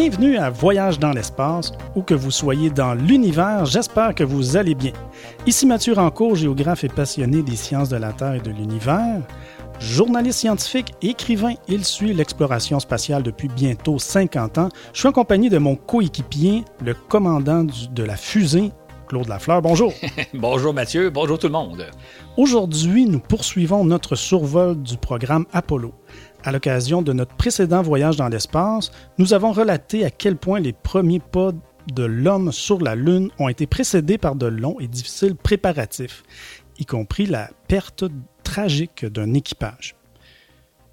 Bienvenue à Voyage dans l'espace, où que vous soyez dans l'univers, j'espère que vous allez bien. Ici Mathieu Rancourt, géographe et passionné des sciences de la Terre et de l'univers. Journaliste scientifique, écrivain, il suit l'exploration spatiale depuis bientôt 50 ans. Je suis en compagnie de mon coéquipier, le commandant de la fusée, Claude Lafleur. Bonjour. bonjour Mathieu, bonjour tout le monde. Aujourd'hui, nous poursuivons notre survol du programme Apollo. À l'occasion de notre précédent voyage dans l'espace, nous avons relaté à quel point les premiers pas de l'homme sur la Lune ont été précédés par de longs et difficiles préparatifs, y compris la perte tragique d'un équipage.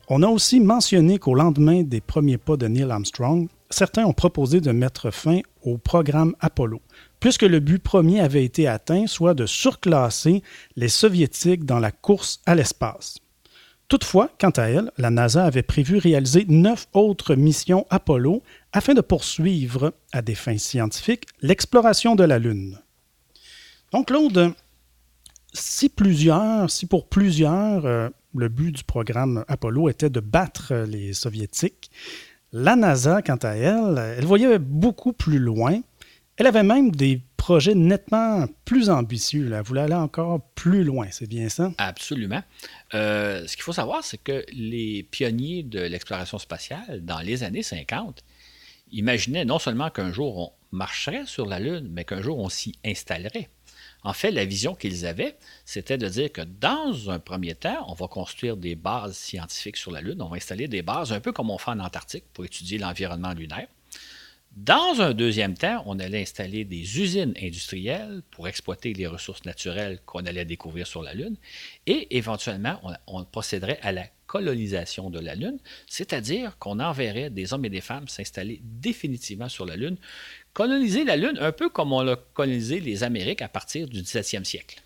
On a aussi mentionné qu'au lendemain des premiers pas de Neil Armstrong, certains ont proposé de mettre fin au programme Apollo, puisque le but premier avait été atteint, soit de surclasser les soviétiques dans la course à l'espace. Toutefois, quant à elle, la NASA avait prévu réaliser neuf autres missions Apollo afin de poursuivre, à des fins scientifiques, l'exploration de la Lune. Donc, Claude, si pour plusieurs, euh, le but du programme Apollo était de battre les Soviétiques, la NASA, quant à elle, elle voyait beaucoup plus loin. Elle avait même des projets nettement plus ambitieux. Elle voulait aller encore plus loin, c'est bien ça? Absolument. Euh, ce qu'il faut savoir, c'est que les pionniers de l'exploration spatiale, dans les années 50, imaginaient non seulement qu'un jour on marcherait sur la Lune, mais qu'un jour on s'y installerait. En fait, la vision qu'ils avaient, c'était de dire que dans un premier temps, on va construire des bases scientifiques sur la Lune, on va installer des bases un peu comme on fait en Antarctique pour étudier l'environnement lunaire. Dans un deuxième temps, on allait installer des usines industrielles pour exploiter les ressources naturelles qu'on allait découvrir sur la Lune. Et éventuellement, on, procéderait à la colonisation de la Lune, c'est-à-dire qu'on enverrait des hommes et des femmes s'installer définitivement sur la Lune, coloniser la Lune un peu comme on a colonisé les Amériques à partir du 17e siècle.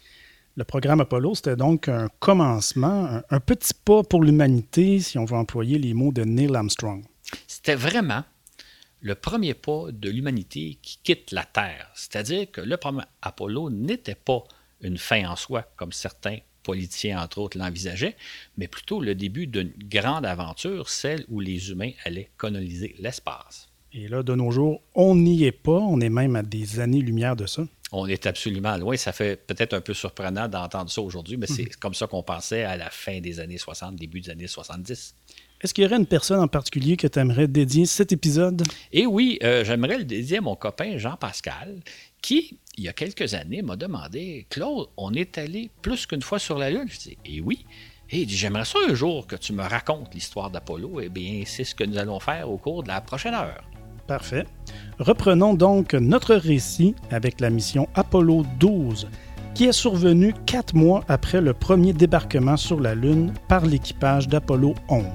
Le programme Apollo, c'était donc un commencement, un petit pas pour l'humanité, si on veut employer les mots de Neil Armstrong. C'était vraiment le premier pas de l'humanité qui quitte la Terre. C'est-à-dire que le programme Apollo n'était pas une fin en soi, comme certains politiciens, entre autres, l'envisageaient, mais plutôt le début d'une grande aventure, celle où les humains allaient coloniser l'espace. Et là, de nos jours, on n'y est pas, on est même à des années-lumière de ça. On est absolument loin. Ça fait peut-être un peu surprenant d'entendre ça aujourd'hui, mais c'est mhm. comme ça qu'on pensait à la fin des années 60, début des années 70. Est-ce qu'il y aurait une personne en particulier que tu aimerais dédier cet épisode? Eh oui, euh, j'aimerais le dédier à mon copain Jean-Pascal, qui, il y a quelques années, m'a demandé Claude, on est allé plus qu'une fois sur la Lune? Je dis Eh oui. Et dit J'aimerais ça un jour que tu me racontes l'histoire d'Apollo. Eh bien, c'est ce que nous allons faire au cours de la prochaine heure. Parfait. Reprenons donc notre récit avec la mission Apollo 12 qui est survenu quatre mois après le premier débarquement sur la Lune par l'équipage d'Apollo 11.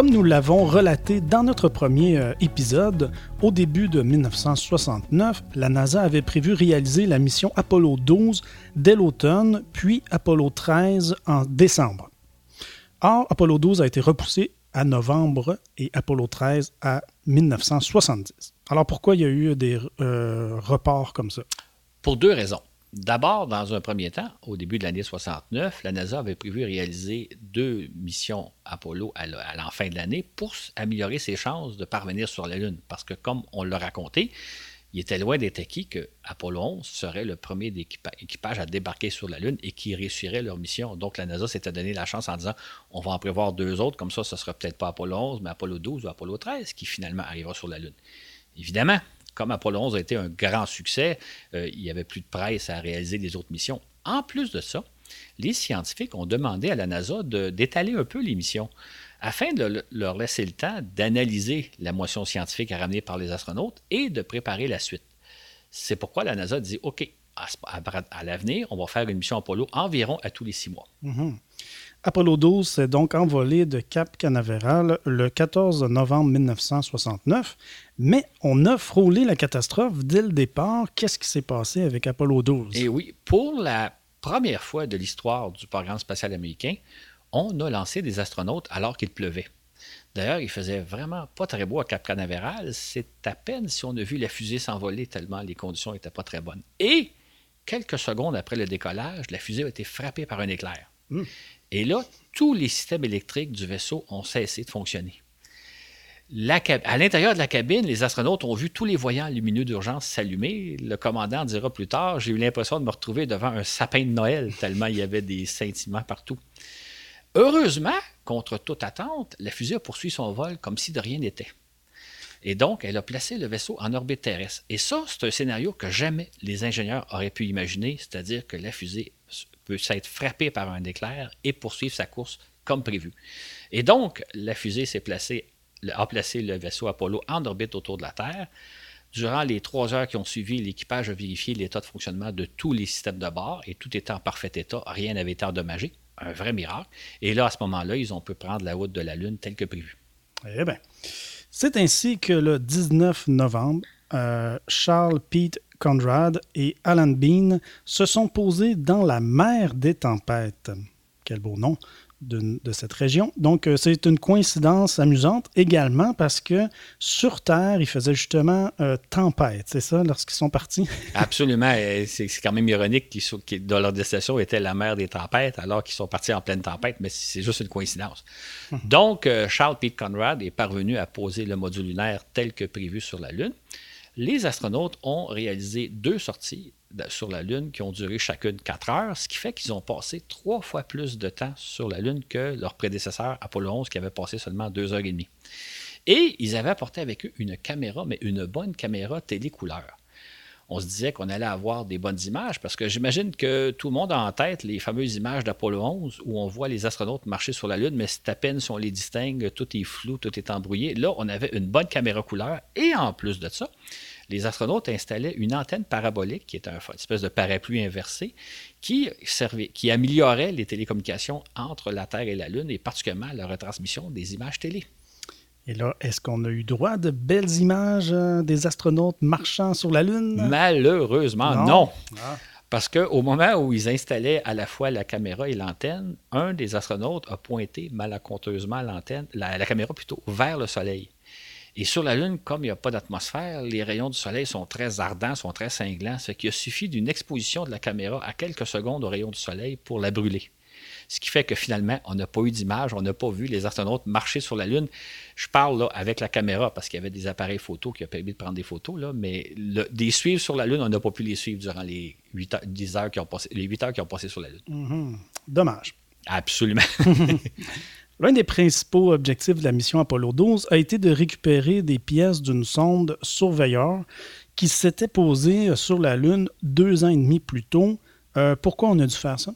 Comme nous l'avons relaté dans notre premier euh, épisode, au début de 1969, la NASA avait prévu réaliser la mission Apollo 12 dès l'automne, puis Apollo 13 en décembre. Or, Apollo 12 a été repoussé à novembre et Apollo 13 à 1970. Alors pourquoi il y a eu des euh, reports comme ça? Pour deux raisons. D'abord, dans un premier temps, au début de l'année 69, la NASA avait prévu réaliser deux missions Apollo à la fin de l'année pour améliorer ses chances de parvenir sur la Lune. Parce que, comme on l'a raconté, il était loin d'être acquis que Apollo 11 serait le premier équipage à débarquer sur la Lune et qui réussirait leur mission. Donc la NASA s'était donné la chance en disant on va en prévoir deux autres, comme ça, ce ne sera peut-être pas Apollo 11, mais Apollo 12 ou Apollo 13 qui finalement arrivera sur la Lune. Évidemment, comme Apollo 11 a été un grand succès, euh, il n'y avait plus de presse à réaliser les autres missions. En plus de ça, les scientifiques ont demandé à la NASA d'étaler un peu les missions afin de leur laisser le temps d'analyser la motion scientifique à ramener par les astronautes et de préparer la suite. C'est pourquoi la NASA dit OK, à, l'avenir, on va faire une mission Apollo environ à tous les six mois. Mm-hmm. Apollo 12 s'est donc envolé de Cap Canaveral le 14 novembre 1969, mais on a frôlé la catastrophe dès le départ. Qu'est-ce qui s'est passé avec Apollo 12? Et eh oui, pour la première fois de l'histoire du programme spatial américain, on a lancé des astronautes alors qu'il pleuvait. D'ailleurs, il faisait vraiment pas très beau à Cap Canaveral. C'est à peine si on a vu la fusée s'envoler tellement les conditions n'étaient pas très bonnes. Et quelques secondes après le décollage, la fusée a été frappée par un éclair. Hmm. Et là, tous les systèmes électriques du vaisseau ont cessé de fonctionner. À l'intérieur de la cabine, les astronautes ont vu tous les voyants lumineux d'urgence s'allumer. Le commandant dira plus tard J'ai eu l'impression de me retrouver devant un sapin de Noël, tellement il y avait des scintillements partout. Heureusement, contre toute attente, la fusée a poursuivi son vol comme si de rien n'était. Et donc, elle a placé le vaisseau en orbite terrestre. Et ça, c'est un scénario que jamais les ingénieurs auraient pu imaginer, c'est-à-dire que la fusée peut s'être frappée par un éclair et poursuivre sa course comme prévu. Et donc, la fusée s'est placée, a placé le vaisseau Apollo en orbite autour de la Terre. Durant les trois heures qui ont suivi, l'équipage a vérifié l'état de fonctionnement de tous les systèmes de bord et tout était en parfait état, rien n'avait été endommagé un vrai miracle. Et là, à ce moment-là, ils ont pu prendre la route de la Lune telle que prévu. Eh bien, c'est ainsi que le 19 novembre, euh, Charles Pete Conrad et Alan Bean se sont posés dans la mer des tempêtes. Quel beau nom de, cette région. Donc, euh, c'est une coïncidence amusante également parce que sur Terre, il faisait justement euh, tempête, c'est ça, lorsqu'ils sont partis? Absolument. C'est quand même ironique qu'ils, dans leur destination était la mer des tempêtes alors qu'ils sont partis en pleine tempête, mais c'est juste une coïncidence. Mhm. Donc, euh, Charles Pete Conrad est parvenu à poser le module lunaire tel que prévu sur la Lune. Les astronautes ont réalisé deux sorties sur la Lune qui ont duré chacune quatre heures, ce qui fait qu'ils ont passé trois fois plus de temps sur la Lune que leur prédécesseur Apollo 11 qui avait passé seulement deux heures et demie. Et ils avaient apporté avec eux une caméra, mais une bonne caméra télécouleur. On se disait qu'on allait avoir des bonnes images parce que j'imagine que tout le monde a en tête les fameuses images d'Apollo 11 où on voit les astronautes marcher sur la Lune, mais c'est à peine si on les distingue, tout est flou, tout est embrouillé. Là, on avait une bonne caméra couleur et en plus de ça, les astronautes installaient une antenne parabolique, qui est une espèce de parapluie inversé, qui, servait, qui améliorait les télécommunications entre la Terre et la Lune, et particulièrement la retransmission des images télé. Et là, est-ce qu'on a eu droit de belles images euh, des astronautes marchant sur la Lune? Malheureusement, non. Ah. Parce qu'au moment où ils installaient à la fois la caméra et l'antenne, un des astronautes a pointé malencontreusement l'antenne, la caméra plutôt, vers le Soleil. Et sur la Lune, comme il n'y a pas d'atmosphère, les rayons du Soleil sont très ardents, sont très cinglants, ce qui a suffi d'une exposition de la caméra à quelques secondes aux rayons du Soleil pour la brûler. Ce qui fait que finalement, on n'a pas eu d'image, on n'a pas vu les astronautes marcher sur la Lune. Je parle là avec la caméra parce qu'il y avait des appareils photo qui ont permis de prendre des photos, là, mais des suivre sur la Lune, on n'a pas pu les suivre durant les 8 heures, 10 heures qui ont passé, les 8 heures qui ont passé sur la Lune. Mm-hmm. Dommage. Absolument. L'un des principaux objectifs de la mission Apollo 12 a été de récupérer des pièces d'une sonde Surveyor qui s'était posée sur la Lune deux ans et demi plus tôt. Euh, pourquoi on a dû faire ça?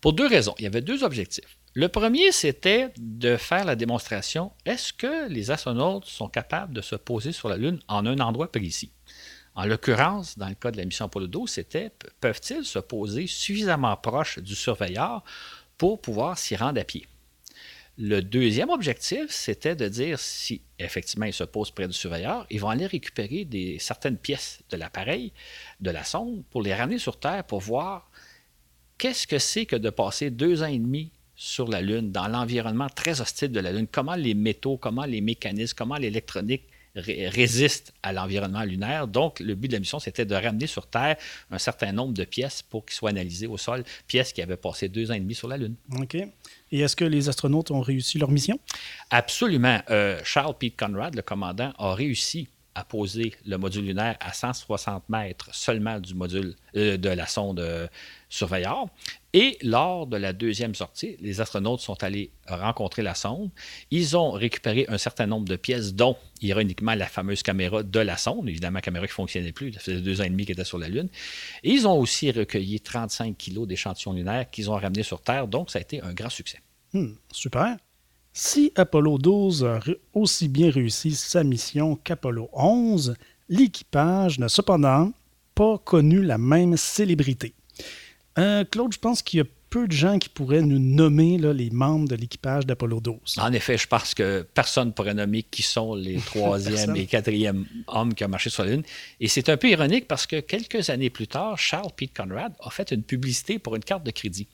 Pour deux raisons. Il y avait deux objectifs. Le premier, c'était de faire la démonstration est-ce que les astronautes sont capables de se poser sur la Lune en un endroit précis? En l'occurrence, dans le cas de la mission Apollo 12, c'était peuvent-ils se poser suffisamment proche du surveilleur pour pouvoir s'y rendre à pied? Le deuxième objectif, c'était de dire si effectivement ils se posent près du surveilleur, ils vont aller récupérer des, certaines pièces de l'appareil, de la sonde, pour les ramener sur Terre pour voir qu'est-ce que c'est que de passer deux ans et demi sur la Lune, dans l'environnement très hostile de la Lune, comment les métaux, comment les mécanismes, comment l'électronique résiste à l'environnement lunaire. Donc, le but de la mission, c'était de ramener sur Terre un certain nombre de pièces pour qu'ils soient analysées au sol, pièces qui avaient passé deux ans et demi sur la Lune. Et est-ce que les astronautes ont réussi leur mission? Absolument. Euh, Charles Pete Conrad, le commandant, a réussi à poser le module lunaire à 160 mètres seulement du module euh, de la sonde euh, surveilleur. Et lors de la deuxième sortie, les astronautes sont allés rencontrer la sonde. Ils ont récupéré un certain nombre de pièces, dont ironiquement la fameuse caméra de la sonde, évidemment, caméra qui ne fonctionnait plus, ça faisait deux ans et demi qu'elle était sur la Lune. Et ils ont aussi recueilli 35 kilos d'échantillons lunaires qu'ils ont ramenés sur Terre, donc ça a été un grand succès. Hmm, super. Si Apollo 12 a aussi bien réussi sa mission qu'Apollo 11, l'équipage n'a cependant pas connu la même célébrité. Euh, Claude, je pense qu'il y a peu de gens qui pourraient nous nommer les membres de l'équipage d'Apollo 12. En effet, je pense que personne ne pourrait nommer qui sont les troisième et quatrième hommes qui ont marché sur la Lune. Et c'est un peu ironique parce que quelques années plus tard, Charles Pete Conrad a fait une publicité pour une carte de crédit.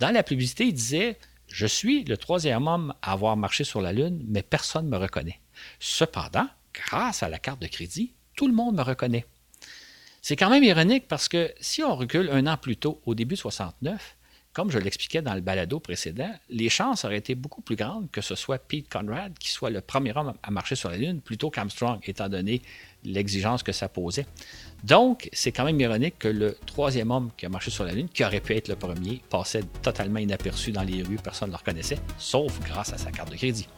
Dans la publicité, il disait Je suis le troisième homme à avoir marché sur la Lune, mais personne ne me reconnaît. Cependant, grâce à la carte de crédit, tout le monde me reconnaît. C'est quand même ironique parce que si on recule un an plus tôt, au début de 69, comme je l'expliquais dans le balado précédent, les chances auraient été beaucoup plus grandes que ce soit Pete Conrad qui soit le premier homme à marcher sur la Lune plutôt qu'Armstrong, étant donné l'exigence que ça posait. Donc, c'est quand même ironique que le troisième homme qui a marché sur la Lune, qui aurait pu être le premier, passait totalement inaperçu dans les rues, personne ne le reconnaissait, sauf grâce à sa carte de crédit.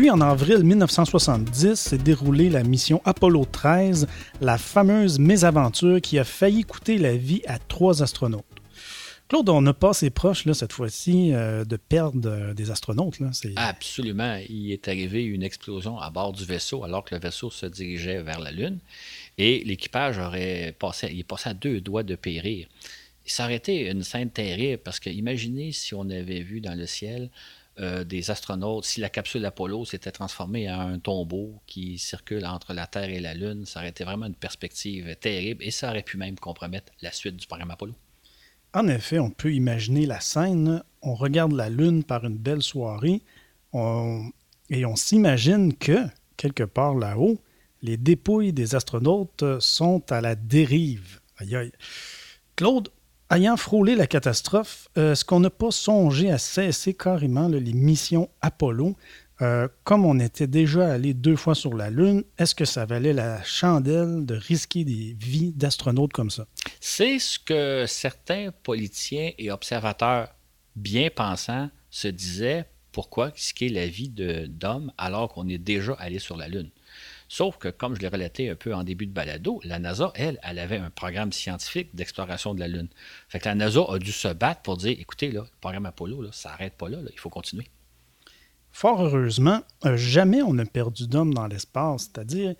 Puis en avril 1970 s'est déroulée la mission Apollo 13, la fameuse mésaventure qui a failli coûter la vie à trois astronautes. Claude, on n'a pas assez proche là, cette fois-ci euh, de perdre euh, des astronautes. Là. Absolument. Il est arrivé une explosion à bord du vaisseau alors que le vaisseau se dirigeait vers la Lune et l'équipage aurait passé, est passé à deux doigts de périr. Ça aurait été une scène terrible parce que imaginez si on avait vu dans le ciel euh, des astronautes, si la capsule Apollo s'était transformée en un tombeau qui circule entre la Terre et la Lune, ça aurait été vraiment une perspective terrible et ça aurait pu même compromettre la suite du programme Apollo. En effet, on peut imaginer la scène. On regarde la Lune par une belle soirée et on s'imagine que, quelque part là-haut, les dépouilles des astronautes sont à la dérive. Aïe aïe. Claude, Ayant frôlé la catastrophe, euh, est-ce qu'on n'a pas songé à cesser carrément les missions Apollo? Euh, comme on était déjà allé deux fois sur la Lune, est-ce que ça valait la chandelle de risquer des vies d'astronautes comme ça? C'est ce que certains politiciens et observateurs bien pensants se disaient. Pourquoi risquer la vie d'hommes alors qu'on est déjà allé sur la Lune? Sauf que, comme je l'ai relaté un peu en début de balado, la NASA, elle, elle avait un programme scientifique d'exploration de la Lune. Fait que la NASA a dû se battre pour dire écoutez, le programme Apollo, ça n'arrête pas là, il faut continuer. Fort heureusement, euh, jamais on n'a perdu d'homme dans l'espace. C'est-à-dire,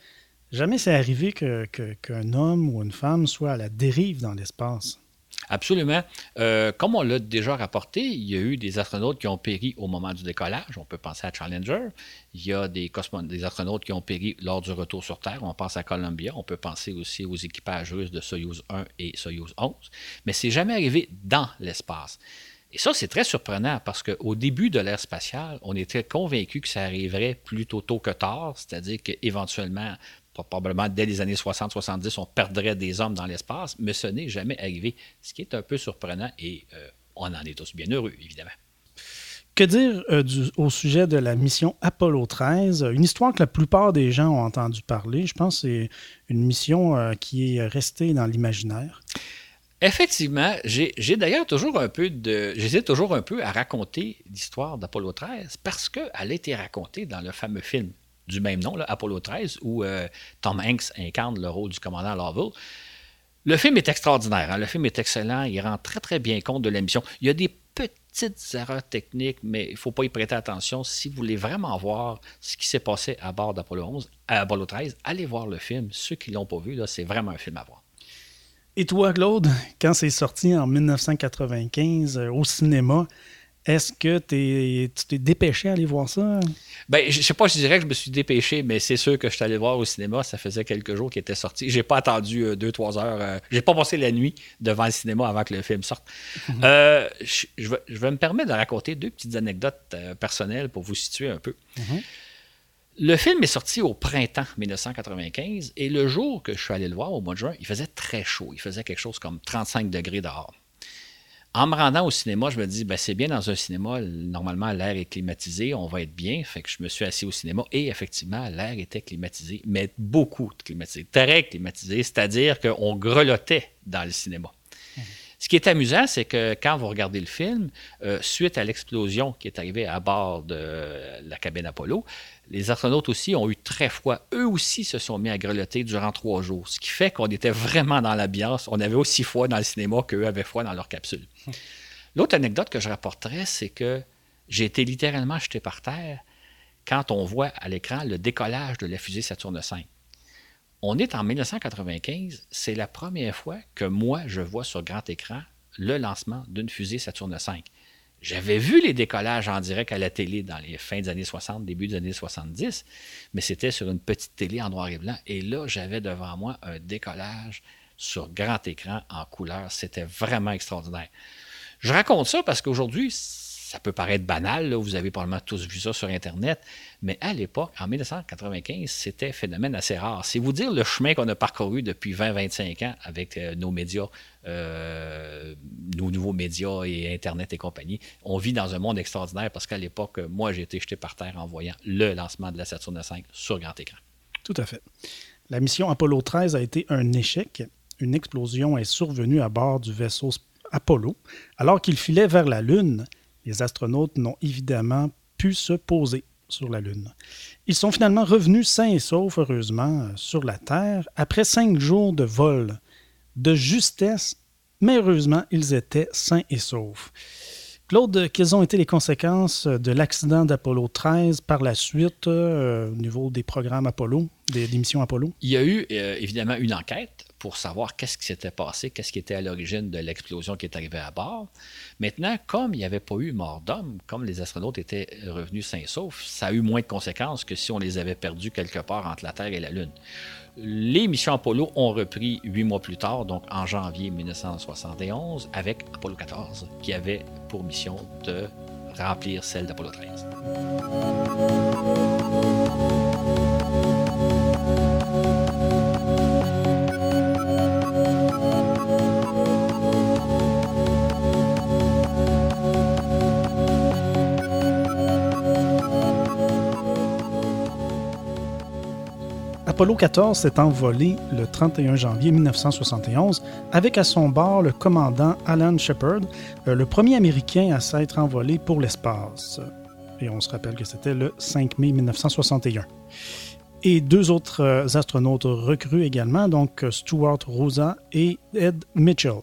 jamais c'est arrivé qu'un homme ou une femme soit à la dérive dans l'espace. Absolument. Euh, comme on l'a déjà rapporté, il y a eu des astronautes qui ont péri au moment du décollage. On peut penser à Challenger. Il y a des, des astronautes qui ont péri lors du retour sur Terre. On pense à Columbia. On peut penser aussi aux équipages russes de Soyuz 1 et Soyuz 11. Mais c'est jamais arrivé dans l'espace. Et ça, c'est très surprenant parce qu'au début de l'ère spatiale, on était convaincu que ça arriverait plutôt tôt que tard, c'est-à-dire qu'éventuellement, probablement dès les années 60-70, on perdrait des hommes dans l'espace, mais ce n'est jamais arrivé, ce qui est un peu surprenant et euh, on en est tous bien heureux, évidemment. Que dire euh, au sujet de la mission Apollo 13? Une histoire que la plupart des gens ont entendu parler. Je pense que c'est une mission euh, qui est restée dans l'imaginaire. Effectivement, j'ai d'ailleurs toujours un peu de. J'hésite toujours un peu à raconter l'histoire d'Apollo 13 parce qu'elle a été racontée dans le fameux film du même nom, Apollo 13, où euh, Tom Hanks incarne le rôle du commandant Lawville. Le film est extraordinaire, hein. le film est excellent, il rend très très bien compte de la mission. Il y a des petites erreurs techniques, mais il ne faut pas y prêter attention. Si vous voulez vraiment voir ce qui s'est passé à bord d'Apollo 11, à Apollo 13, allez voir le film. Ceux qui ne l'ont pas vu, c'est vraiment un film à voir. Et toi, Claude, quand c'est sorti en 1995 euh, au cinéma, est-ce que tu t'es dépêché à aller voir ça? Ben, je sais pas, je dirais que je me suis dépêché, mais c'est sûr que je suis allé voir au cinéma. Ça faisait quelques jours qu'il était sorti. J'ai pas attendu euh, deux, trois heures. Euh, j'ai pas passé la nuit devant le cinéma avant que le film sorte. Mhm. Euh, je, vais, me permettre de raconter deux petites anecdotes personnelles pour vous situer un peu. Mhm. Le film est sorti au printemps 1995 et le jour que je suis allé le voir, au mois de juin, il faisait très chaud. Il faisait quelque chose comme 35 degrés dehors. En me rendant au cinéma, je me dis, ben, c'est bien dans un cinéma, normalement l'air est climatisé, on va être bien. Fait que je me suis assis au cinéma et effectivement, l'air était climatisé, mais beaucoup climatisé, très climatisé, c'est-à-dire qu'on grelottait dans le cinéma. Ce qui est amusant, c'est que quand vous regardez le film, euh, suite à l'explosion qui est arrivée à bord de la cabine Apollo, les astronautes aussi ont eu très froid. Eux aussi se sont mis à grelotter durant trois jours, ce qui fait qu'on était vraiment dans l'ambiance. On avait aussi froid dans le cinéma qu'eux avaient froid dans leur capsule. L'autre anecdote que je rapporterais, c'est que j'ai été littéralement jeté par terre quand on voit à l'écran le décollage de la fusée Saturne V. On est en 1995, c'est la première fois que moi, je vois sur grand écran le lancement d'une fusée Saturne V. J'avais vu les décollages en direct à la télé dans les fins des années 60, début des années 70, mais c'était sur une petite télé en noir et blanc. Et là, j'avais devant moi un décollage sur grand écran en couleur. C'était vraiment extraordinaire. Je raconte ça parce qu'aujourd'hui, ça peut paraître banal, vous avez probablement tous vu ça sur Internet, mais à l'époque, en 1995, c'était un phénomène assez rare. C'est vous dire le chemin qu'on a parcouru depuis 20-25 ans avec euh, nos médias, euh, nos nouveaux médias et Internet et compagnie. On vit dans un monde extraordinaire parce qu'à l'époque, moi, j'ai été jeté par terre en voyant le lancement de la Saturne V sur grand écran. Tout à fait. La mission Apollo 13 a été un échec. Une explosion est survenue à bord du vaisseau Apollo alors qu'il filait vers la Lune les astronautes n'ont évidemment pu se poser sur la Lune. Ils sont finalement revenus sains et saufs, heureusement, sur la Terre, après cinq jours de vol. De justesse, mais heureusement, ils étaient sains et saufs. Claude, quelles ont été les conséquences de l'accident d'Apollo 13 par la suite euh, au niveau des programmes Apollo, des, missions Apollo? Il y a eu euh, évidemment une enquête pour savoir qu'est-ce qui s'était passé, qu'est-ce qui était à l'origine de l'explosion qui est arrivée à bord. Maintenant, comme il n'y avait pas eu mort d'homme, comme les astronautes étaient revenus sains et saufs, ça a eu moins de conséquences que si on les avait perdus quelque part entre la Terre et la Lune. Les missions Apollo ont repris huit mois plus tard, donc en janvier 1971, avec Apollo 14, qui avait pour mission de remplir celle d'Apollo 13. Apollo 14 s'est envolé le 31 janvier 1971 avec à son bord le commandant Alan Shepard, euh, le premier Américain à s'être envolé pour l'espace. Et on se rappelle que c'était le 5 mai 1961. Et deux autres euh, astronautes recrues également, donc Stuart Rosa et Ed Mitchell.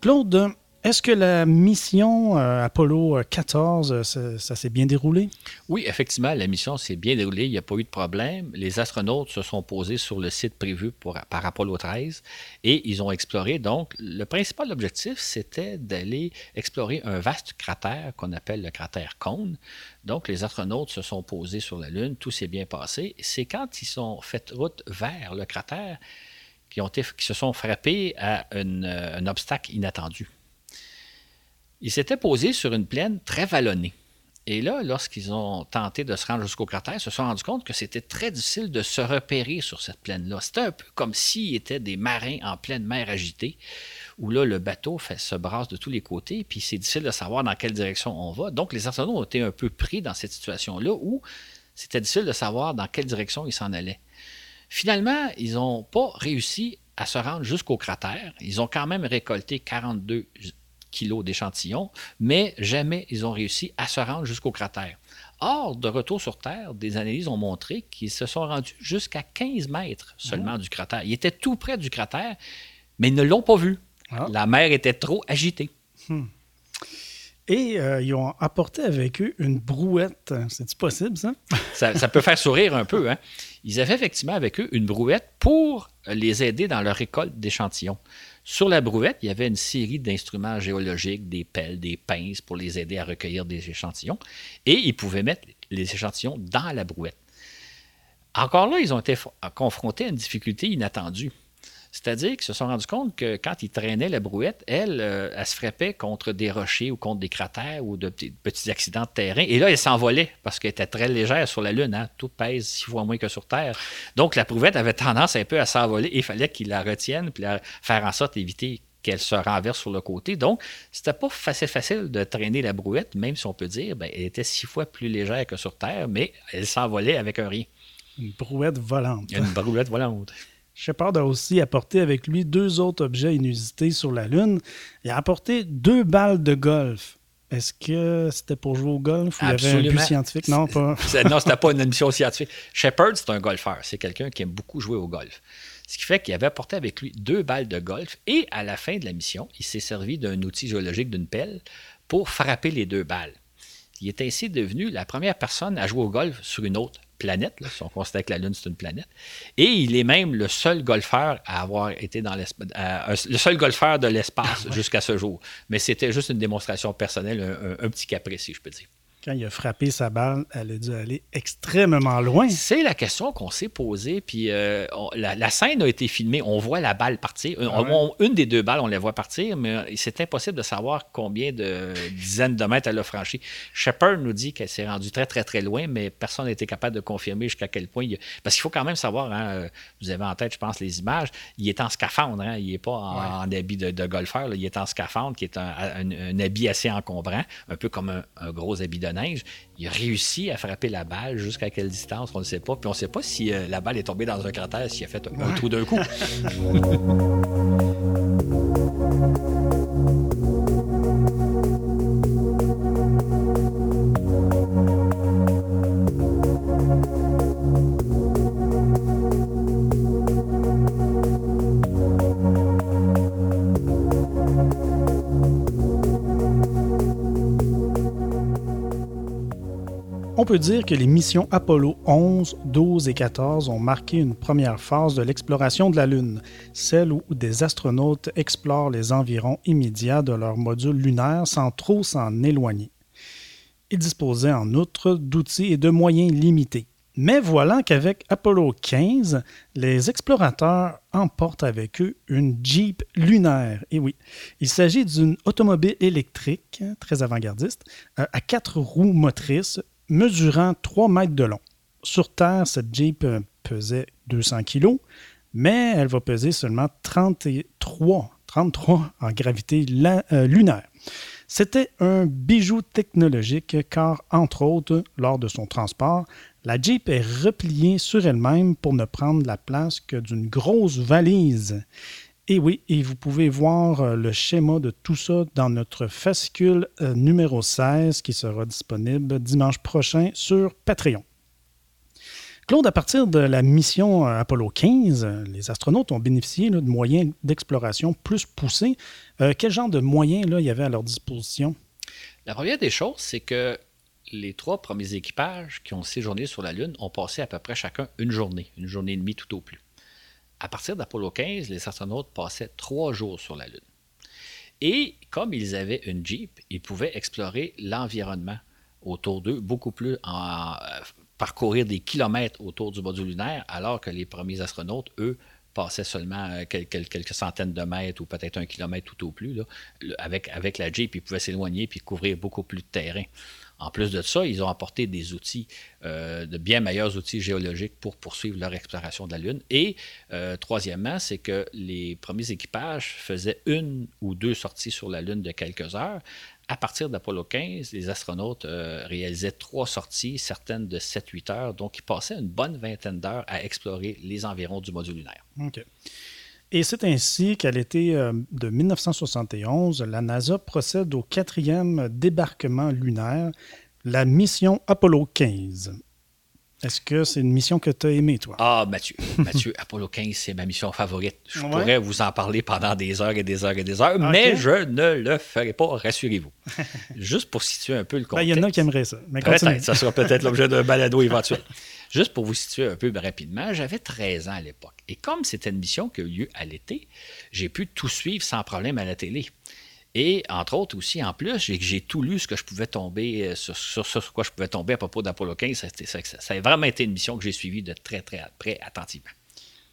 Claude, est-ce que la mission euh, Apollo 14, euh, ça, s'est bien déroulé? Oui, effectivement, la mission s'est bien déroulée. Il n'y a pas eu de problème. Les astronautes se sont posés sur le site prévu par Apollo 13 et ils ont exploré. Donc, le principal objectif, c'était d'aller explorer un vaste cratère qu'on appelle le cratère Cone. Donc, les astronautes se sont posés sur la Lune. Tout s'est bien passé. C'est quand ils sont fait route vers le cratère qu'ils se sont frappés à euh, un obstacle inattendu. Ils s'étaient posés sur une plaine très vallonnée. Et là, lorsqu'ils ont tenté de se rendre jusqu'au cratère, ils se sont rendus compte que c'était très difficile de se repérer sur cette plaine-là. C'était un peu comme s'ils étaient des marins en pleine mer agitée, où là, le bateau se brasse de tous les côtés, puis c'est difficile de savoir dans quelle direction on va. Donc, les astronautes ont été un peu pris dans cette situation-là où c'était difficile de savoir dans quelle direction ils s'en allaient. Finalement, ils n'ont pas réussi à se rendre jusqu'au cratère. Ils ont quand même récolté 42 kilos d'échantillons, mais jamais ils ont réussi à se rendre jusqu'au cratère. Or, de retour sur Terre, des analyses ont montré qu'ils se sont rendus jusqu'à 15 mètres seulement ah. du cratère. Ils étaient tout près du cratère, mais ils ne l'ont pas vu. Ah. La mer était trop agitée. Hmm. Et euh, ils ont apporté avec eux une brouette. C'est possible, ça? ça? ça? peut faire sourire un peu. Hein? Ils avaient effectivement avec eux une brouette pour les aider dans leur récolte d'échantillons. Sur la brouette, il y avait une série d'instruments géologiques, des pelles, des pinces pour les aider à recueillir des échantillons. Et ils pouvaient mettre les échantillons dans la brouette. Encore là, ils ont été confrontés à une difficulté inattendue. C'est-à-dire qu'ils se sont rendus compte que quand ils traînaient la brouette, elle, euh, elle se frappait contre des rochers ou contre des cratères ou de petits, accidents de terrain. Et là, elle s'envolait parce qu'elle était très légère sur la Lune. Hein. Tout pèse six fois moins que sur Terre. Donc, la brouette avait tendance un peu à s'envoler il fallait qu'ils la retiennent puis faire en sorte d'éviter qu'elle se renverse sur le côté. Donc, c'était pas facile, facile de traîner la brouette, même si on peut dire, ben, elle était six fois plus légère que sur Terre, mais elle s'envolait avec un rien. Une brouette volante. Une brouette volante. Shepard a aussi apporté avec lui deux autres objets inusités sur la Lune. Il a apporté deux balles de golf. Est-ce que c'était pour jouer au golf ou il y avait un but scientifique? Non, pas. non, c'était pas une mission scientifique. Shepard, c'est un golfeur. C'est quelqu'un qui aime beaucoup jouer au golf. Ce qui fait qu'il avait apporté avec lui deux balles de golf et à la fin de la mission, il s'est servi d'un outil géologique, d'une pelle, pour frapper les deux balles. Il est ainsi devenu la première personne à jouer au golf sur une autre planète, si on considère que la Lune c'est une planète. Et il est même le seul golfeur à avoir été dans l'espace, le seul golfeur de l'espace jusqu'à ce jour. Mais c'était juste une démonstration personnelle, un, un petit caprice, si je peux dire quand il a frappé sa balle, elle a dû aller extrêmement loin. C'est la question qu'on s'est posée. Puis euh, la, scène a été filmée. On voit la balle partir. Ah une des deux balles, on la voit partir, mais c'est impossible de savoir combien de dizaines de mètres elle a franchi. Shepard nous dit qu'elle s'est rendue très, très, très loin, mais personne n'a été capable de confirmer jusqu'à quel point. Parce qu'il faut quand même savoir, hein, euh, vous avez en tête, je pense, les images, il est en scaphandre. Hein, il n'est pas en, habit de, golfeur. Il est en scaphandre, qui est un, habit assez encombrant, un peu comme un, un gros habit de il a réussi à frapper la balle jusqu'à quelle distance, on ne sait pas. Puis on ne sait pas si euh, la balle est tombée dans un cratère, s'il a fait un, un trou d'un coup. peut dire que les missions Apollo 11, 12 et 14 ont marqué une première phase de l'exploration de la Lune, celle où des astronautes explorent les environs immédiats de leur module lunaire sans trop s'en éloigner. Ils disposaient en outre d'outils et de moyens limités. Mais voilà qu'avec Apollo 15, les explorateurs emportent avec eux une Jeep lunaire. Et oui, il s'agit d'une automobile électrique très avant-gardiste euh, à quatre roues motrices mesurant 3 mètres de long. Sur Terre, cette Jeep euh, pesait 200 kg, mais elle va peser seulement 33, 33 en gravité euh, lunaire. C'était un bijou technologique car, entre autres, lors de son transport, la Jeep est repliée sur elle-même pour ne prendre la place que d'une grosse valise. Et oui, et vous pouvez voir euh, le schéma de tout ça dans notre fascicule euh, numéro 16 qui sera disponible dimanche prochain sur Patreon. Claude, à partir de la mission euh, Apollo 15, les astronautes ont bénéficié de moyens d'exploration plus poussés. quel genre de moyens là, il y avait à leur disposition? La première des choses, c'est que les trois premiers équipages qui ont séjourné sur la Lune ont passé à peu près chacun une journée, une journée et demie tout au plus à partir d'Apollo 15, les astronautes passaient trois jours sur la Lune. Et comme ils avaient une Jeep, ils pouvaient explorer l'environnement autour d'eux, beaucoup plus en, euh, parcourir des kilomètres autour du module lunaire, alors que les premiers astronautes, eux, passaient seulement euh, quelques, centaines de mètres ou peut-être un kilomètre tout au plus. Avec, la Jeep, ils pouvaient s'éloigner puis couvrir beaucoup plus de terrain. En plus de ça, ils ont apporté des outils, euh, de bien meilleurs outils géologiques pour poursuivre leur exploration de la Lune. Et euh, troisièmement, c'est que les premiers équipages faisaient une ou deux sorties sur la Lune de quelques heures. À partir d'Apollo 15, les astronautes euh, réalisaient trois sorties, certaines de 7-8 heures. Donc, ils passaient une bonne vingtaine d'heures à explorer les environs du module lunaire. Et c'est ainsi qu'à l'été euh, de 1971, la NASA procède au quatrième débarquement lunaire, la mission Apollo 15. Est-ce que c'est une mission que tu as aimée, toi? Ah, Mathieu. Mathieu, Apollo 15, c'est ma mission favorite. Je pourrais vous en parler pendant des heures et des heures et des heures, mais je ne le ferai pas, rassurez-vous. Juste pour situer un peu le contexte. Ben, il y en a qui aimeraient ça. Peut-être, ça sera peut-être l'objet d'un balado éventuel. Juste pour vous situer un peu rapidement, j'avais 13 ans à l'époque. Et comme c'était une mission qui a eu lieu à l'été, j'ai pu tout suivre sans problème à la télé. Et entre autres aussi, en plus, j'ai tout lu ce que je pouvais tomber, euh, sur, sur, quoi je pouvais tomber à propos d'Apollo 15. Ça, ça, ça, a vraiment été une mission que j'ai suivie de très, très près attentivement.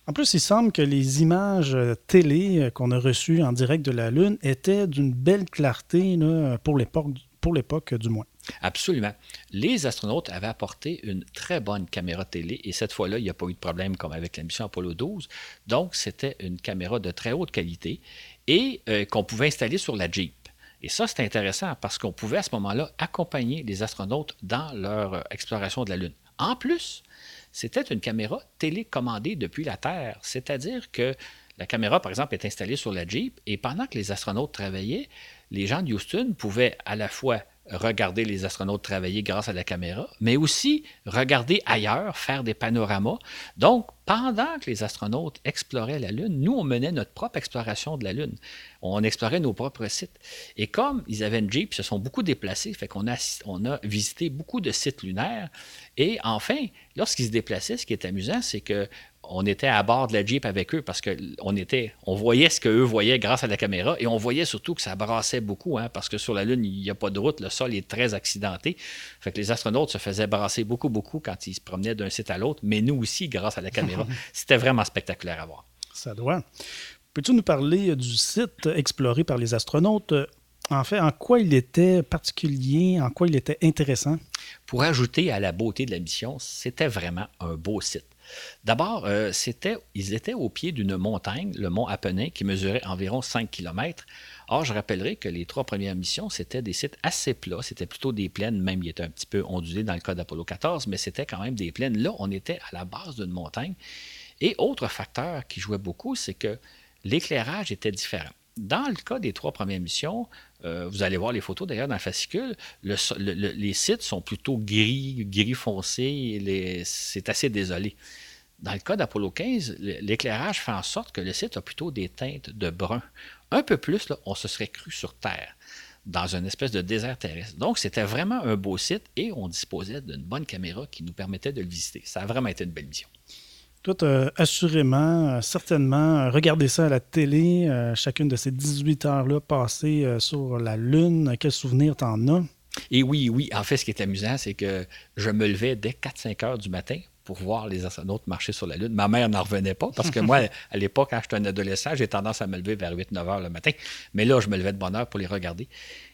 En plus, il semble que les images euh, télé euh, qu'on a reçues en direct de la Lune étaient d'une belle clarté pour l'époque du moins. Absolument. Les astronautes avaient apporté une très bonne caméra télé et cette fois-là, il n'y a pas eu de problème comme avec la mission Apollo 12. Donc, c'était une caméra de très haute qualité et euh, qu'on pouvait installer sur la Jeep. Et ça, c'est intéressant parce qu'on pouvait à ce moment-là accompagner les astronautes dans leur euh, exploration de la Lune. En plus, c'était une caméra télécommandée depuis la Terre. C'est-à-dire que la caméra, par exemple, est installée sur la Jeep et pendant que les astronautes travaillaient, les gens de Houston pouvaient à la fois regarder les astronautes travailler grâce à la caméra, mais aussi regarder ailleurs, faire des panoramas. Donc, pendant que les astronautes exploraient la Lune, nous, on menait notre propre exploration de la Lune. On explorait nos propres sites. Et comme ils avaient une Jeep, ils se sont beaucoup déplacés, fait qu'on a, on a visité beaucoup de sites lunaires. Et enfin, lorsqu'ils se déplaçaient, ce qui est amusant, c'est que on était à bord de la Jeep avec eux parce qu'on était, on voyait ce qu'eux voyaient grâce à la caméra et on voyait surtout que ça brassait beaucoup hein, parce que sur la Lune, il n'y a pas de route, le sol est très accidenté. Fait que les astronautes se faisaient brasser beaucoup, beaucoup quand ils se promenaient d'un site à l'autre, mais nous aussi grâce à la caméra. C'était vraiment spectaculaire à voir. Ça doit. Peux-tu nous parler du site exploré par les astronautes? En fait, en quoi il était particulier, en quoi il était intéressant? Pour ajouter à la beauté de la mission, c'était vraiment un beau site. D'abord, euh, ils étaient au pied d'une montagne, le mont Apennin, qui mesurait environ 5 km. Or, je rappellerai que les trois premières missions, c'était des sites assez plats, c'était plutôt des plaines, même il était un petit peu ondulé dans le cas d'Apollo 14, mais c'était quand même des plaines. Là, on était à la base d'une montagne. Et autre facteur qui jouait beaucoup, c'est que l'éclairage était différent. Dans le cas des trois premières missions, euh, vous allez voir les photos d'ailleurs dans le fascicule, les sites sont plutôt gris, gris foncé, c'est assez désolé. Dans le cas d'Apollo 15, l'éclairage fait en sorte que le site a plutôt des teintes de brun. Un peu plus, on se serait cru sur Terre, dans une espèce de désert terrestre. Donc, c'était vraiment un beau site et on disposait d'une bonne caméra qui nous permettait de le visiter. Ça a vraiment été une belle mission. Toi, assurément, euh, certainement, euh, regardé ça à la télé, euh, chacune de ces 18 heures-là passées sur la Lune. Quel souvenir t'en as? Et oui, oui. En fait, ce qui est amusant, c'est que je me levais dès 4-5 heures du matin pour voir les astronautes marcher sur la Lune. Ma mère n'en revenait pas parce que moi, à l'époque, quand j'étais un adolescent, j'ai tendance à me lever vers 8-9 heures le matin. Mais là, je me levais de bonne heure pour les regarder.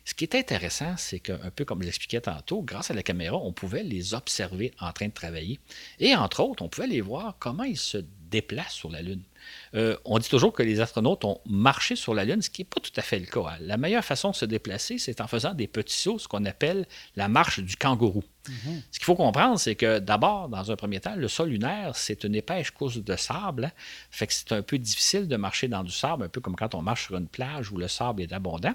Ce qui est intéressant, c'est qu'un peu comme je l'expliquais tantôt, grâce à la caméra, on pouvait les observer en train de travailler. Et entre autres, on pouvait les voir comment ils se déplacent sur la Lune. Euh, on dit toujours que les astronautes ont marché sur la Lune, ce qui n'est pas tout à fait le cas. Hein. La meilleure façon de se déplacer, c'est en faisant des petits sauts, ce qu'on appelle la marche du kangourou. Mhm. Ce qu'il faut comprendre, c'est que d'abord, dans un premier temps, le sol lunaire, c'est une épaisse couche de sable. Hein. Fait que c'est un peu difficile de marcher dans du sable, un peu comme quand on marche sur une plage où le sable est abondant.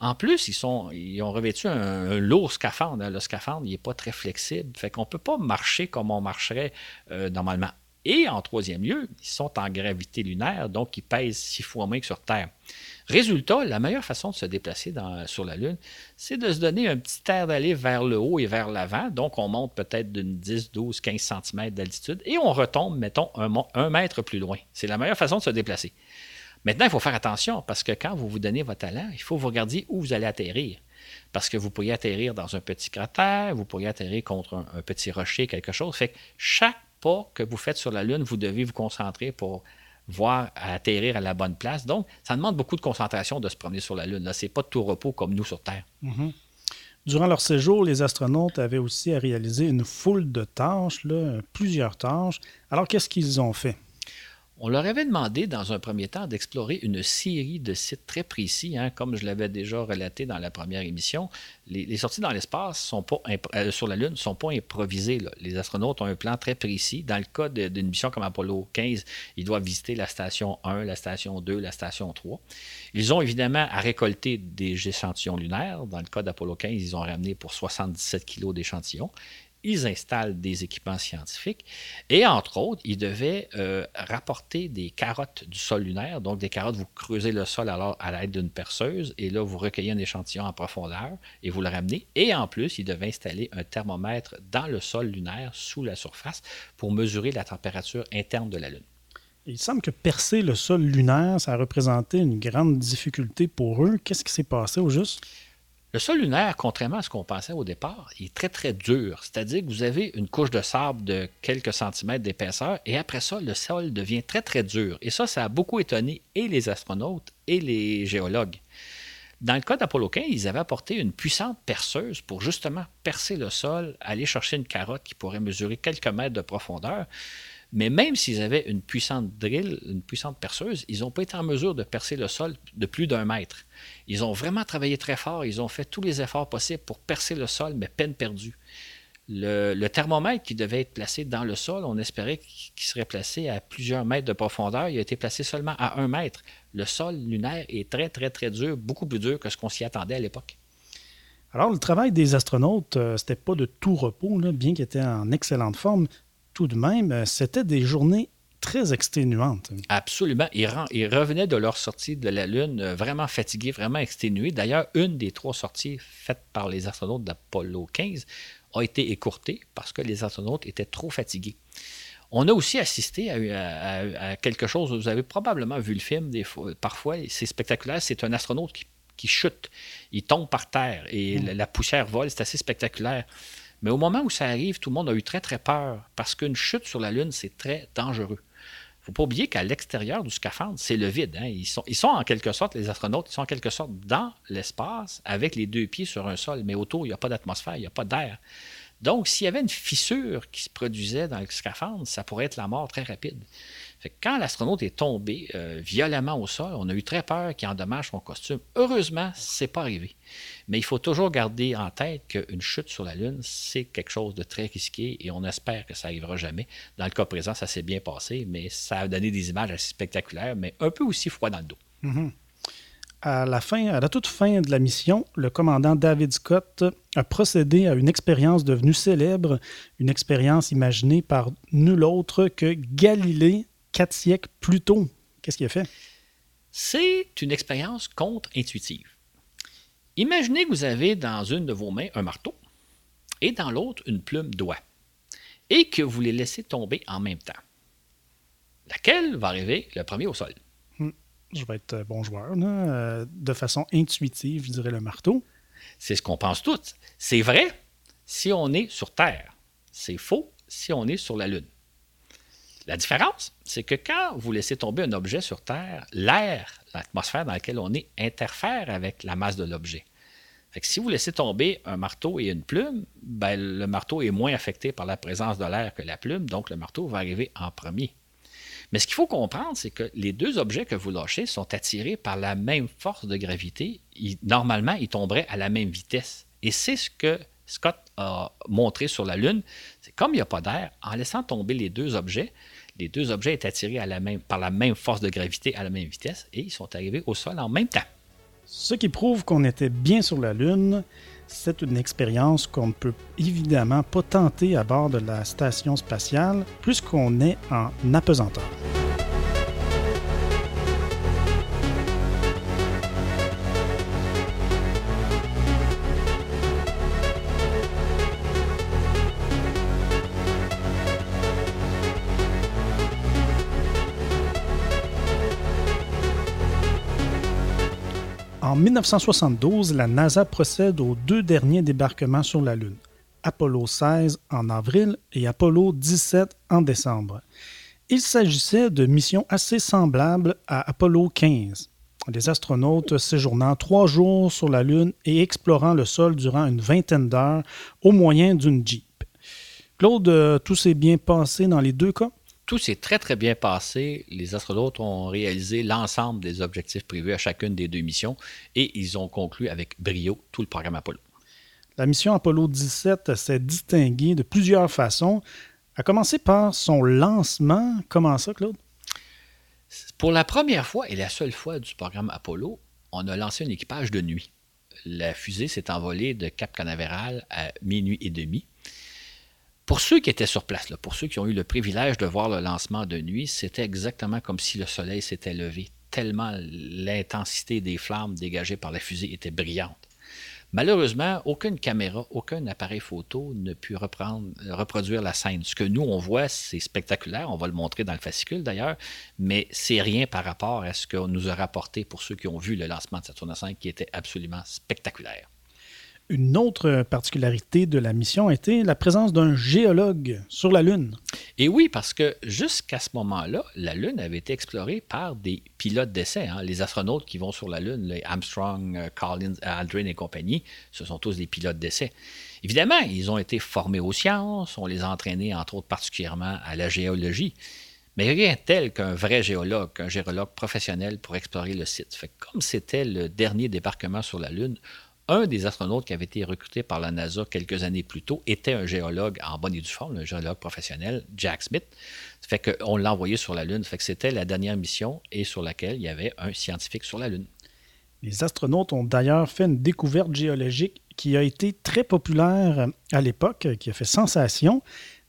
En plus, ils, ont revêtu un, lourd scaphandre. Le scaphandre, n'est pas très flexible. Fait qu'on ne peut pas marcher comme on marcherait euh, normalement. Et en troisième lieu, ils sont en gravité lunaire, donc ils pèsent six fois moins que sur Terre. Résultat, la meilleure façon de se déplacer sur la Lune, c'est de se donner un petit air d'aller vers le haut et vers l'avant. Donc, on monte peut-être d'une 10, 12, 15 cm d'altitude et on retombe, mettons, un mètre plus loin. C'est la meilleure façon de se déplacer. Maintenant, il faut faire attention parce que quand vous vous donnez votre talent, il faut vous regarder où vous allez atterrir. Parce que vous pourriez atterrir dans un petit cratère, vous pourriez atterrir contre un, petit rocher, quelque chose. Fait que chaque pas que vous faites sur la Lune, vous devez vous concentrer pour voir atterrir à la bonne place. Donc, ça demande beaucoup de concentration de se promener sur la Lune. Ce n'est pas de tout repos comme nous sur Terre. Mm-hmm. Durant leur séjour, les astronautes avaient aussi à réaliser une foule de tâches, plusieurs tâches. Alors, qu'est-ce qu'ils ont fait? On leur avait demandé, dans un premier temps, d'explorer une série de sites très précis, hein, comme je l'avais déjà relaté dans la première émission. Les, sorties dans l'espace sont pas euh, sur la Lune ne sont pas improvisées. Les astronautes ont un plan très précis. Dans le cas d'une mission comme Apollo 15, ils doivent visiter la station 1, la station 2, la station 3. Ils ont évidemment à récolter des échantillons lunaires. Dans le cas d'Apollo 15, ils ont ramené pour 77 kilos d'échantillons ils installent des équipements scientifiques et entre autres, ils devaient euh, rapporter des carottes du sol lunaire. Donc, des carottes, vous creusez le sol à l'aide d'une perceuse et là, vous recueillez un échantillon en profondeur et vous le ramenez. Et en plus, ils devaient installer un thermomètre dans le sol lunaire sous la surface pour mesurer la température interne de la Lune. Il semble que percer le sol lunaire, ça a représenté une grande difficulté pour eux. Qu'est-ce qui s'est passé au juste? Le sol lunaire, contrairement à ce qu'on pensait au départ, est très très dur. C'est-à-dire que vous avez une couche de sable de quelques centimètres d'épaisseur et après ça, le sol devient très très dur. Et ça, ça a beaucoup étonné et les astronautes et les géologues. Dans le cas d'Apollo 15, ils avaient apporté une puissante perceuse pour justement percer le sol, aller chercher une carotte qui pourrait mesurer quelques mètres de profondeur. Mais même s'ils avaient une puissante drill, une puissante perceuse, ils n'ont pas été en mesure de percer le sol de plus d'un mètre. Ils ont vraiment travaillé très fort, ils ont fait tous les efforts possibles pour percer le sol, mais peine perdue. Le, thermomètre qui devait être placé dans le sol, on espérait qu'il serait placé à plusieurs mètres de profondeur. Il a été placé seulement à un mètre. Le sol lunaire est très, très, très dur, beaucoup plus dur que ce qu'on s'y attendait à l'époque. Alors, le travail des astronautes, ce euh, c'était pas de tout repos, bien qu'ils étaient en excellente forme. Tout de même, euh, c'était des journées très exténuantes. Absolument. Ils, revenaient de leur sortie de la Lune euh, vraiment fatigués, vraiment exténués. D'ailleurs, une des trois sorties faites par les astronautes d'Apollo 15 a été écourtée parce que les astronautes étaient trop fatigués. On a aussi assisté à, quelque chose, vous avez probablement vu le film des fois, parfois, c'est spectaculaire, c'est un astronaute qui qui chute. Il tombe par terre et hmm. la, poussière vole. C'est assez spectaculaire. Mais au moment où ça arrive, tout le monde a eu très, très peur parce qu'une chute sur la Lune, c'est très dangereux. Il ne faut pas oublier qu'à l'extérieur du scaphandre, c'est le vide. Hein. Ils, sont, ils sont en quelque sorte, les astronautes, ils sont en quelque sorte dans l'espace avec les deux pieds sur un sol, mais autour, il n'y a pas d'atmosphère, il n'y a pas d'air. Donc, s'il y avait une fissure qui se produisait dans le scaphandre, ça pourrait être la mort très rapide quand l'astronaute est tombé euh, violemment au sol, on a eu très peur qu'il endommage son costume. Heureusement, ce n'est pas arrivé. Mais il faut toujours garder en tête qu'une chute sur la Lune, c'est quelque chose de très risqué et on espère que ça n'arrivera jamais. Dans le cas présent, ça s'est bien passé, mais ça a donné des images assez spectaculaires, mais un peu aussi froid dans le dos. Mm-hmm. À la fin, à la toute fin de la mission, le commandant David Scott a procédé à une expérience devenue célèbre, une expérience imaginée par nul autre que Galilée quatre siècles plus tôt. Qu'est-ce qu'il a fait? C'est une expérience contre-intuitive. Imaginez que vous avez dans une de vos mains un marteau et dans l'autre une plume d'oie et que vous les laissez tomber en même temps. Laquelle va arriver le premier au sol? Hmm. Je vais être bon joueur. Euh, de façon intuitive, je dirais le marteau. C'est ce qu'on pense tous. C'est vrai si on est sur Terre. C'est faux si on est sur la Lune. La différence, c'est que quand vous laissez tomber un objet sur Terre, l'air, l'atmosphère dans laquelle on est, interfère avec la masse de l'objet. si vous laissez tomber un marteau et une plume, ben, le marteau est moins affecté par la présence de l'air que la plume, donc le marteau va arriver en premier. Mais ce qu'il faut comprendre, c'est que les deux objets que vous lâchez sont attirés par la même force de gravité. normalement, ils tomberaient à la même vitesse. Et c'est ce que Scott a montré sur la Lune. C'est comme il n'y a pas d'air, en laissant tomber les deux objets, les deux objets étaient attirés par la même force de gravité à la même vitesse et ils sont arrivés au sol en même temps. Ce qui prouve qu'on était bien sur la Lune, c'est une expérience qu'on ne peut évidemment pas tenter à bord de la station spatiale puisqu'on est en apesanteur. En 1972, la NASA procède aux deux derniers débarquements sur la Lune, Apollo 16 en avril et Apollo 17 en décembre. Il s'agissait de missions assez semblables à Apollo 15, les astronautes séjournant trois jours sur la Lune et explorant le sol durant une vingtaine d'heures au moyen d'une Jeep. Claude, euh, tout s'est bien passé dans les deux cas? Tout s'est très, très bien passé. Les astronautes ont réalisé l'ensemble des objectifs prévus à chacune des deux missions et ils ont conclu avec brio tout le programme Apollo. La mission Apollo 17 s'est distinguée de plusieurs façons, à commencer par son lancement. Comment ça, Claude? Pour la première fois et la seule fois du programme Apollo, on a lancé un équipage de nuit. La fusée s'est envolée de Cap Canaveral à minuit et demi. Pour ceux qui étaient sur place, pour ceux qui ont eu le privilège de voir le lancement de nuit, c'était exactement comme si le soleil s'était levé, tellement l'intensité des flammes dégagées par la fusée était brillante. Malheureusement, aucune caméra, aucun appareil photo ne put reprendre, reproduire la scène. Ce que nous, on voit, c'est spectaculaire. On va le montrer dans le fascicule d'ailleurs, mais c'est rien par rapport à ce qu'on nous a rapporté pour ceux qui ont vu le lancement de Saturne 5 qui était absolument spectaculaire. Une autre particularité de la mission était la présence d'un géologue sur la Lune. Et oui, parce que jusqu'à ce moment-là, la Lune avait été explorée par des pilotes d'essai. Hein. Les astronautes qui vont sur la Lune, les Armstrong, euh, Collins, Aldrin et compagnie, ce sont tous des pilotes d'essai. Évidemment, ils ont été formés aux sciences, on les a entraînés, entre autres, particulièrement à la géologie. Mais rien tel qu'un vrai géologue, un géologue professionnel pour explorer le site. Comme c'était le dernier débarquement sur la Lune, un des astronautes qui avait été recruté par la NASA quelques années plus tôt était un géologue en bonne et due forme, un géologue professionnel, Jack Smith. Ça fait qu'on l'a envoyé sur la Lune. Ça fait que c'était la dernière mission et sur laquelle il y avait un scientifique sur la Lune. Les astronautes ont d'ailleurs fait une découverte géologique qui a été très populaire à l'époque, qui a fait sensation.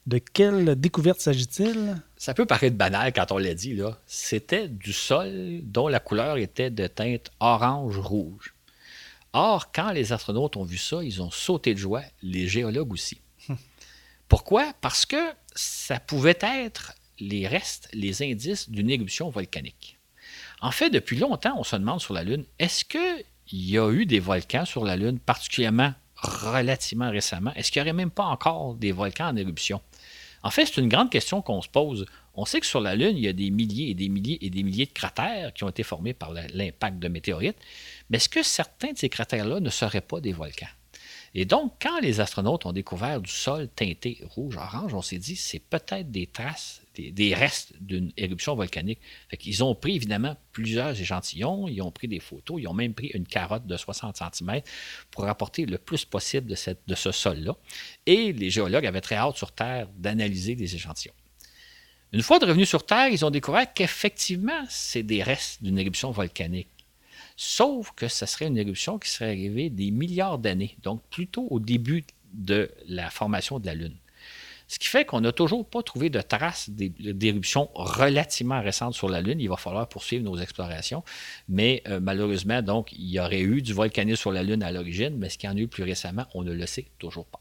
De quelle découverte s'agit-il? Ça peut paraître banal quand on l'a dit, là. C'était du sol dont la couleur était de teinte orange-rouge. Or, quand les astronautes ont vu ça, ils ont sauté de joie, les géologues aussi. Pourquoi? Parce que ça pouvait être les restes, les indices d'une éruption volcanique. En fait, depuis longtemps, on se demande sur la Lune, est-ce qu'il y a eu des volcans sur la Lune, particulièrement relativement récemment? Est-ce qu'il n'y aurait même pas encore des volcans en éruption? En fait, c'est une grande question qu'on se pose. On sait que sur la Lune, il y a des milliers et des milliers et des milliers de cratères qui ont été formés par l'impact de météorites. Mais est-ce que certains de ces cratères-là ne seraient pas des volcans? Et donc, quand les astronautes ont découvert du sol teinté rouge-orange, on s'est dit c'est peut-être des traces, des, restes d'une éruption volcanique. Qu'ils ont pris évidemment plusieurs échantillons, ils ont pris des photos, ils ont même pris une carotte de 60 cm pour rapporter le plus possible de, ce sol-là. Et les géologues avaient très hâte sur Terre d'analyser des échantillons. Une fois revenus sur Terre, ils ont découvert qu'effectivement, c'est des restes d'une éruption volcanique. Sauf que ce serait une éruption qui serait arrivée des milliards d'années, donc plutôt au début de la formation de la Lune. Ce qui fait qu'on n'a toujours pas trouvé de traces d'éruptions relativement récentes sur la Lune. Il va falloir poursuivre nos explorations. Mais euh, malheureusement, donc, il y aurait eu du volcanisme sur la Lune à l'origine, mais ce qu'il y en a eu plus récemment, on ne le sait toujours pas.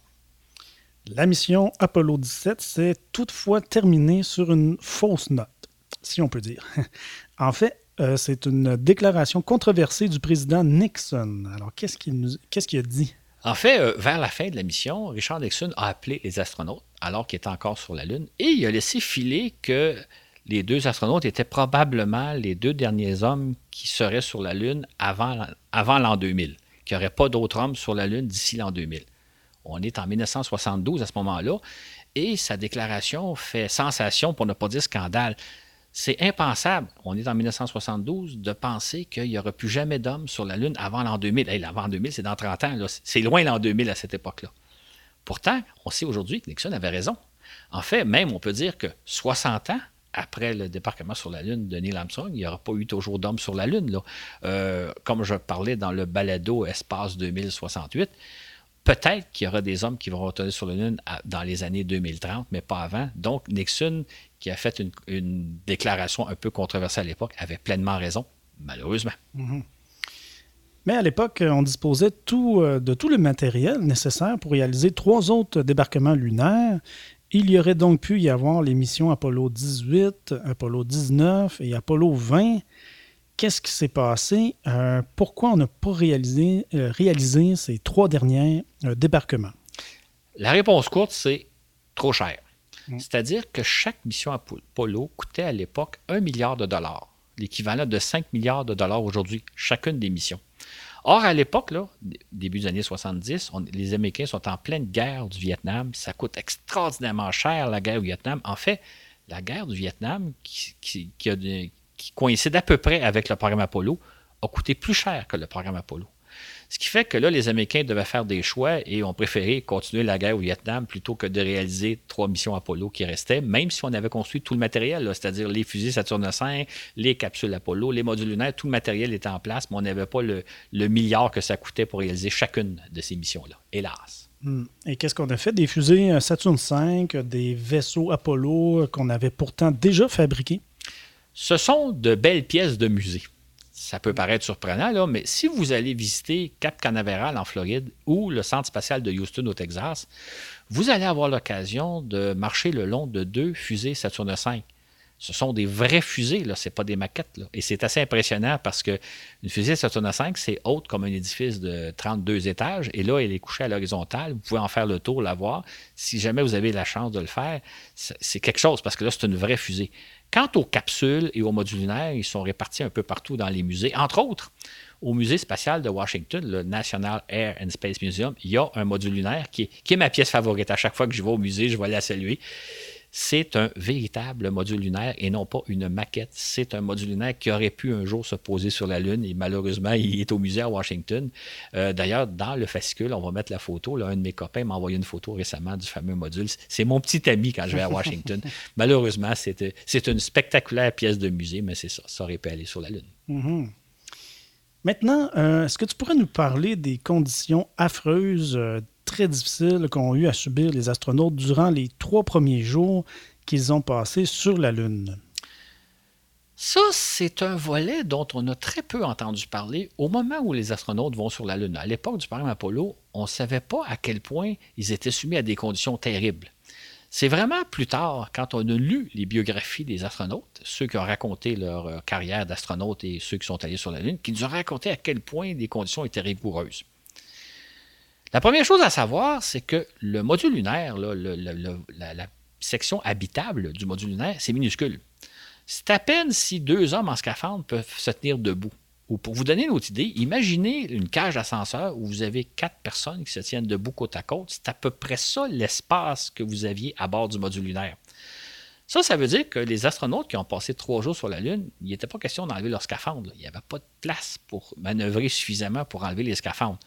La mission Apollo 17 s'est toutefois terminée sur une fausse note, si on peut dire. en fait, euh, c'est une déclaration controversée du président Nixon. Alors, qu'est-ce qu'il a dit? En fait, euh, vers la fin de la mission, Richard Nixon a appelé les astronautes, alors qu'il était encore sur la Lune, et il a laissé filer que les deux astronautes étaient probablement les deux derniers hommes qui seraient sur la Lune avant, avant l'an 2000, qu'il n'y aurait pas d'autres hommes sur la Lune d'ici l'an 2000. On est en 1972 à ce moment-là, et sa déclaration fait sensation, pour ne pas dire scandale. C'est impensable, on est en 1972, de penser qu'il n'y aura plus jamais d'hommes sur la Lune avant l'an 2000. Hey, l'avant 2000, c'est dans 30 ans. C'est loin l'an 2000 à cette époque-là. Pourtant, on sait aujourd'hui que Nixon avait raison. En fait, même, on peut dire que 60 ans après le débarquement sur la Lune de Neil Armstrong, il n'y aura pas eu toujours d'hommes sur la Lune. Euh, comme je parlais dans le balado Espace 2068, peut-être qu'il y aura des hommes qui vont retourner sur la Lune dans les années 2030, mais pas avant. Donc, Nixon qui a fait une, déclaration un peu controversée à l'époque, avait pleinement raison, malheureusement. Mhm. Mais à l'époque, on disposait euh, de tout le matériel nécessaire pour réaliser trois autres débarquements lunaires. Il y aurait donc pu y avoir les missions Apollo 18, Apollo 19 et Apollo 20. Qu'est-ce qui s'est passé? Euh, pourquoi on n'a pas réalisé, euh, réalisé, ces trois derniers débarquements? La réponse courte, c'est trop cher. Mm. C'est-à-dire que chaque mission Apollo coûtait à l'époque un milliard de dollars, l'équivalent de 5 milliards de dollars aujourd'hui, chacune des missions. Or, à l'époque, début des années 70, les Américains sont en pleine guerre du Vietnam. Ça coûte extraordinairement cher, la guerre au Vietnam. En fait, la guerre du Vietnam, qui, qui coïncide à peu près avec le programme Apollo, a coûté plus cher que le programme Apollo. Ce qui fait que là, les Américains devaient faire des choix et ont préféré continuer la guerre au Vietnam plutôt que de réaliser trois missions Apollo qui restaient, même si on avait construit tout le matériel, c'est-à-dire les fusées Saturne V, les capsules Apollo, les modules lunaires, tout le matériel était en place, mais on n'avait pas le, milliard que ça coûtait pour réaliser chacune de ces missions-là, hélas. Hmm. Et qu'est-ce qu'on a fait? Des fusées euh, Saturne V, des vaisseaux Apollo euh, qu'on avait pourtant déjà fabriqués? Ce sont de belles pièces de musée ça peut paraître surprenant, là, mais si vous allez visiter Cap Canaveral en Floride ou le centre spatial de Houston au Texas, vous allez avoir l'occasion de marcher le long de deux fusées Saturne V. Ce sont des vraies fusées, ce n'est pas des maquettes. Et c'est assez impressionnant parce qu'une fusée Saturne V, c'est haute comme un édifice de 32 étages. Et là, elle est couchée à l'horizontale. Vous pouvez en faire le tour, la voir. Si jamais vous avez la chance de le faire, c'est quelque chose parce que là, c'est une vraie fusée. Quant aux capsules et aux modules lunaires, ils sont répartis un peu partout dans les musées. Entre autres, au Musée spatial de Washington, le National Air and Space Museum, il y a un module lunaire qui est, ma pièce favorite. À chaque fois que je vais au musée, je vais la saluer. C'est un véritable module lunaire et non pas une maquette. C'est un module lunaire qui aurait pu un jour se poser sur la Lune et malheureusement, il est au musée à Washington. Euh, d'ailleurs, dans le fascicule, on va mettre la photo. Là, un de mes copains m'a envoyé une photo récemment du fameux module. C'est mon petit ami quand je vais à Washington. malheureusement, c'est une spectaculaire pièce de musée, mais c'est ça. Ça aurait pu aller sur la Lune. Mm-hmm. Maintenant, euh, est-ce que tu pourrais nous parler des conditions affreuses euh, très difficiles qu'ont eu à subir les astronautes durant les trois premiers jours qu'ils ont passés sur la Lune. Ça, c'est un volet dont on a très peu entendu parler au moment où les astronautes vont sur la Lune. À l'époque du programme Apollo, on ne savait pas à quel point ils étaient soumis à des conditions terribles. C'est vraiment plus tard, quand on a lu les biographies des astronautes, ceux qui ont raconté leur euh, carrière d'astronaute et ceux qui sont allés sur la Lune, qu'ils nous ont raconté à quel point les conditions étaient rigoureuses. La première chose à savoir, c'est que le module lunaire, la, section habitable du module lunaire, c'est minuscule. C'est à peine si deux hommes en scaphandre peuvent se tenir debout. Ou pour vous donner une autre idée, imaginez une cage d'ascenseur où vous avez quatre personnes qui se tiennent debout côte à côte. C'est à peu près ça l'espace que vous aviez à bord du module lunaire. Ça, ça veut dire que les astronautes qui ont passé trois jours sur la Lune, il n'était pas question d'enlever leur scaphandre. Il n'y avait pas de place pour manœuvrer suffisamment pour enlever les scaphandres.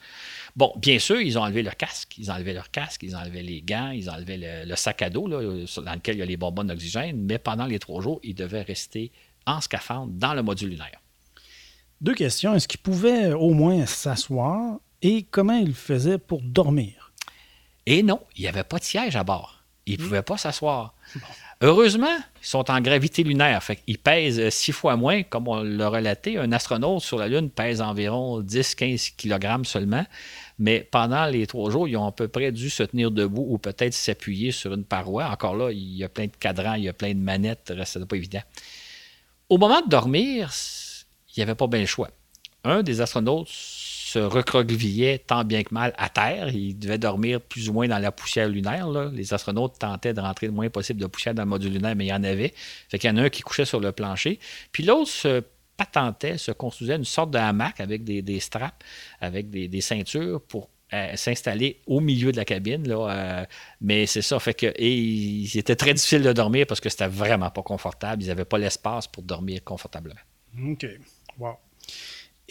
Bon, bien sûr, ils ont enlevé leur casque, ils ont enlevé leur casque, ils ont enlevé les gants, ils ont enlevé le, sac à dos dans lequel il y a les bonbons d'oxygène, mais pendant les trois jours, ils devaient rester en scaphandre dans le module lunaire. Deux questions. Est-ce qu'ils pouvaient au moins s'asseoir et comment ils faisaient pour dormir? Et non, il n'y avait pas de siège à bord. Ils ne hmm. pouvaient pas s'asseoir. Heureusement, ils sont en gravité lunaire. Fait ils pèsent six fois moins, comme on l'a relaté. Un astronaute sur la Lune pèse environ 10-15 kg seulement. Mais pendant les trois jours, ils ont à peu près dû se tenir debout ou peut-être s'appuyer sur une paroi. Encore là, il y a plein de cadrans, il y a plein de manettes, n'est pas évident. Au moment de dormir, il n'y avait pas bien le choix. Un des astronautes se recroquevillait tant bien que mal à terre. Il devait dormir plus ou moins dans la poussière lunaire. Les astronautes tentaient de rentrer le moins possible de poussière dans le module lunaire, mais il y en avait. Fait qu'il y en a un qui couchait sur le plancher. Puis l'autre se patentait, se construisait une sorte de hamac avec des, straps, avec des, ceintures pour euh, s'installer au milieu de la cabine. Euh, mais c'est ça, fait que et c'était très difficile de dormir parce que c'était vraiment pas confortable. Ils n'avaient pas l'espace pour dormir confortablement. OK. Wow.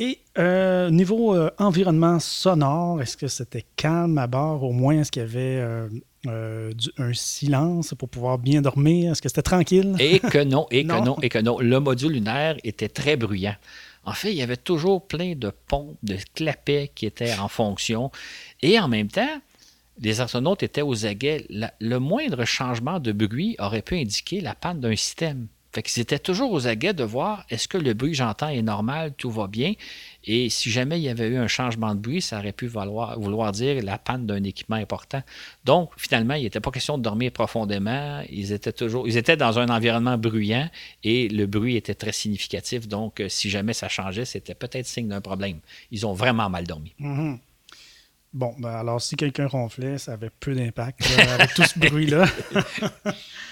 Et euh, niveau euh, environnement sonore, est-ce que c'était calme à bord? Au moins, est-ce qu'il y avait euh, un silence pour pouvoir bien dormir? Est-ce que c'était tranquille? Et que non, et que non, et que non. Le module lunaire était très bruyant. En fait, il y avait toujours plein de pompes, de clapets qui étaient en fonction. Et en même temps, les astronautes étaient aux aguets. le moindre changement de bruit aurait pu indiquer la panne d'un système. Fait qu'ils étaient toujours aux aguets de voir est-ce que le bruit que j'entends est normal, tout va bien? Et si jamais il y avait eu un changement de bruit, ça aurait pu vouloir, dire la panne d'un équipement important. Donc, finalement, il n'était pas question de dormir profondément. Ils étaient toujours, ils étaient dans un environnement bruyant et le bruit était très significatif. Donc, euh, si jamais ça changeait, c'était peut-être signe d'un problème. Ils ont vraiment mal dormi. Mm-hmm. Bon, ben alors si quelqu'un ronflait, ça avait peu d'impact avec tout ce bruit-là.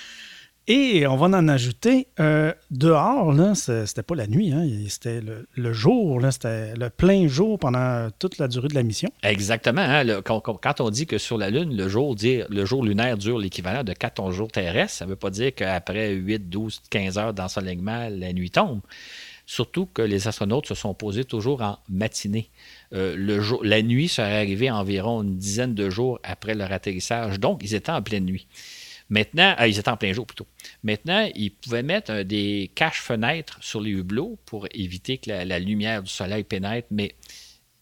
Et on va en ajouter. Euh, dehors, là, c'était pas la nuit, hein, c'était le, jour, c'était le plein jour pendant toute la durée de la mission. Exactement. Hein, quand, on dit que sur la Lune, le jour, le jour lunaire dure l'équivalent de 14 jours terrestres, ça ne veut pas dire qu'après 8, 12, 15 heures d'ensoleillement, la nuit tombe. Surtout que les astronautes se sont posés toujours en matinée. Euh, la nuit serait arrivée environ une dizaine de jours après leur atterrissage, donc ils étaient en pleine nuit. Maintenant, ah, ils étaient en plein jour plutôt. Maintenant, ils pouvaient mettre des caches-fenêtres sur les hublots pour éviter que la, lumière du soleil pénètre, mais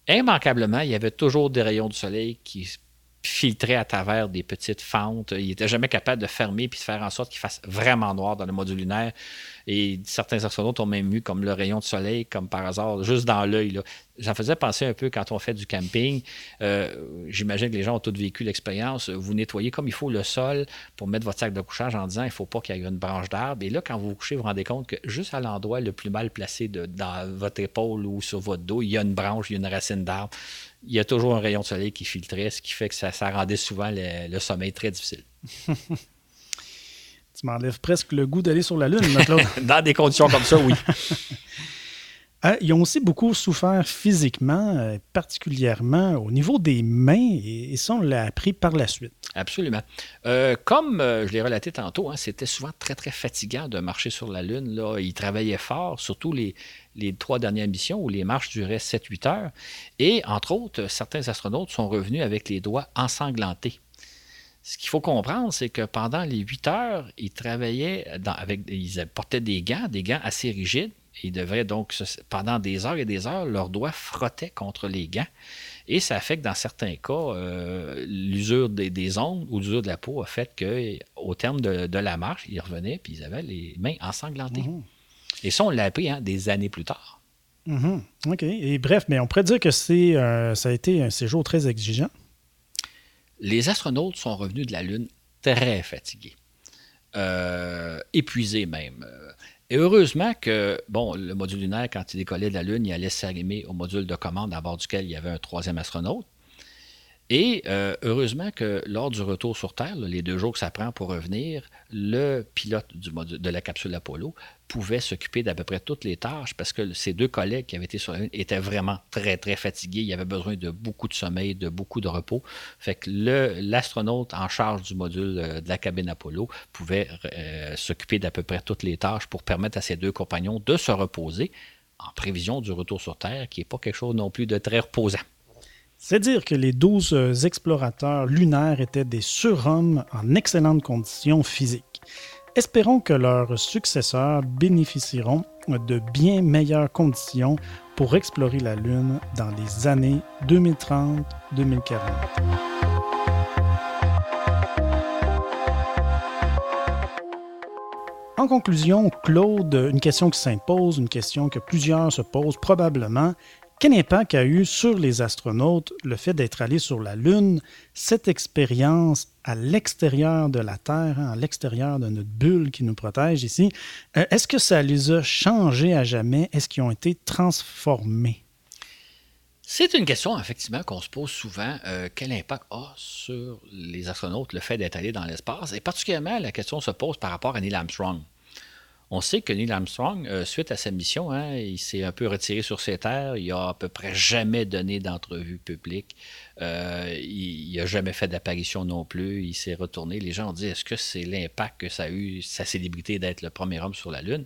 immanquablement, il y avait toujours des rayons du soleil qui filtraient à travers des petites fentes. Ils n'étaient jamais capables de fermer puis de faire en sorte qu'il fasse vraiment noir dans le module lunaire. Et certains astronautes ont même vu comme le rayon de soleil, comme par hasard, juste dans l'œil. J'en faisais penser un peu quand on fait du camping. Euh, j'imagine que les gens ont tous vécu l'expérience. Vous nettoyez comme il faut le sol pour mettre votre sac de couchage en disant il ne faut pas qu'il y ait une branche d'arbre. Et là, quand vous vous couchez, vous vous rendez compte que juste à l'endroit le plus mal placé dans votre épaule ou sur votre dos, il y a une branche, il y a une racine d'arbre. Il y a toujours un rayon de soleil qui filtrait, ce qui fait que ça, rendait souvent le sommeil très difficile. Tu m'enlèves presque le goût d'aller sur la Lune, Dans des conditions comme ça, oui. Euh, ils ont aussi beaucoup souffert physiquement, euh, particulièrement au niveau des mains, et, ça, on l'a appris par la suite. Absolument. Euh, comme je l'ai relaté tantôt, hein, c'était souvent très, très fatigant de marcher sur la Lune. Là. Ils travaillaient fort, surtout les, les trois dernières missions où les marches duraient 7-8 heures. Et, entre autres, certains astronautes sont revenus avec les doigts ensanglantés. Ce qu'il faut comprendre, c'est que pendant les 8 heures, ils travaillaient avec, ils portaient des gants, des gants assez rigides, ils devraient donc, pendant des heures et des heures, leurs doigts frottaient contre les gants. Et ça fait que dans certains cas, euh, l'usure des, ongles ou l'usure de la peau a fait qu'au terme de, la marche, ils revenaient et ils avaient les mains ensanglantées. Mhm. Et ça, on l'a appris hein, des années plus tard. Mhm. OK. Et bref, mais on pourrait dire que c'est, euh, ça a été un séjour très exigeant. Les astronautes sont revenus de la Lune très fatigués, euh, épuisés même. Et heureusement que, bon, le module lunaire, quand il décollait de la Lune, il allait s'arrimer au module de commande à bord duquel il y avait un troisième astronaute. Et euh, heureusement que lors du retour sur Terre, les deux jours que ça prend pour revenir, le pilote du de la capsule Apollo pouvait s'occuper d'à peu près toutes les tâches parce que ses deux collègues qui avaient été sur la Lune étaient vraiment très, très fatigués. Il avait besoin de beaucoup de sommeil, de beaucoup de repos. Fait que l'astronaute en charge du module euh, de la cabine Apollo pouvait euh, s'occuper d'à peu près toutes les tâches pour permettre à ses deux compagnons de se reposer en prévision du retour sur Terre, qui n'est pas quelque chose non plus de très reposant. C'est dire que les douze euh, explorateurs lunaires étaient des surhommes en excellentes conditions physiques. Espérons que leurs successeurs bénéficieront de bien meilleures conditions pour explorer la Lune dans les années 2030-2040. En conclusion, Claude, une question qui s'impose, une question que plusieurs se posent probablement, quel impact a eu sur les astronautes le fait d'être allés sur la Lune, cette expérience à l'extérieur de la Terre, hein, à l'extérieur de notre bulle qui nous protège ici? Euh, est-ce que ça les a changés à jamais? Est-ce qu'ils ont été transformés? C'est une question, effectivement, qu'on se pose souvent. Euh, quel impact a sur les astronautes le fait d'être allés dans l'espace? Et particulièrement, la question se pose par rapport à Neil Armstrong. On sait que Neil Armstrong, euh, suite à sa mission, hein, il s'est un peu retiré sur ses terres. Il a à peu près jamais donné d'entrevue publique. Euh, il n'a jamais fait d'apparition non plus. Il s'est retourné. Les gens ont dit est-ce que c'est l'impact que ça a eu, sa célébrité d'être le premier homme sur la Lune?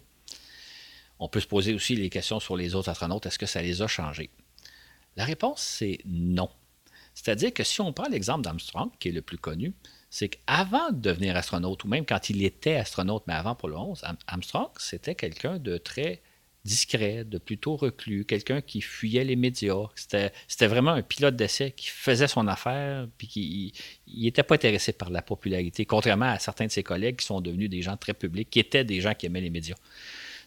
On peut se poser aussi les questions sur les autres astronautes est-ce que ça les a changés? La réponse, c'est non. C'est-à-dire que si on prend l'exemple d'Armstrong, qui est le plus connu, c'est qu'avant de devenir astronaute, ou même quand il était astronaute, mais avant le 11, Armstrong, c'était quelqu'un de très discret, de plutôt reclus, quelqu'un qui fuyait les médias. C'était vraiment un pilote d'essai qui faisait son affaire, puis qui n'était pas intéressé par la popularité, contrairement à certains de ses collègues qui sont devenus des gens très publics, qui étaient des gens qui aimaient les médias.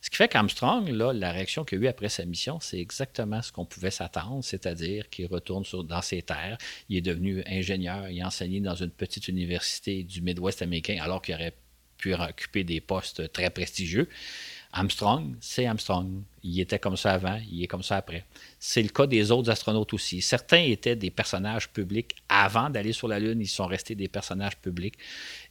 Ce qui fait qu'Armstrong, la réaction qu'il a eue après sa mission, c'est exactement ce qu'on pouvait s'attendre, c'est-à-dire qu'il retourne dans ses terres. Il est devenu ingénieur, il a enseigné dans une petite université du Midwest américain, alors qu'il aurait pu occuper des postes très prestigieux. Armstrong, c'est Armstrong. Il était comme ça avant, il est comme ça après. C'est le cas des autres astronautes aussi. Certains étaient des personnages publics avant d'aller sur la Lune, ils sont restés des personnages publics.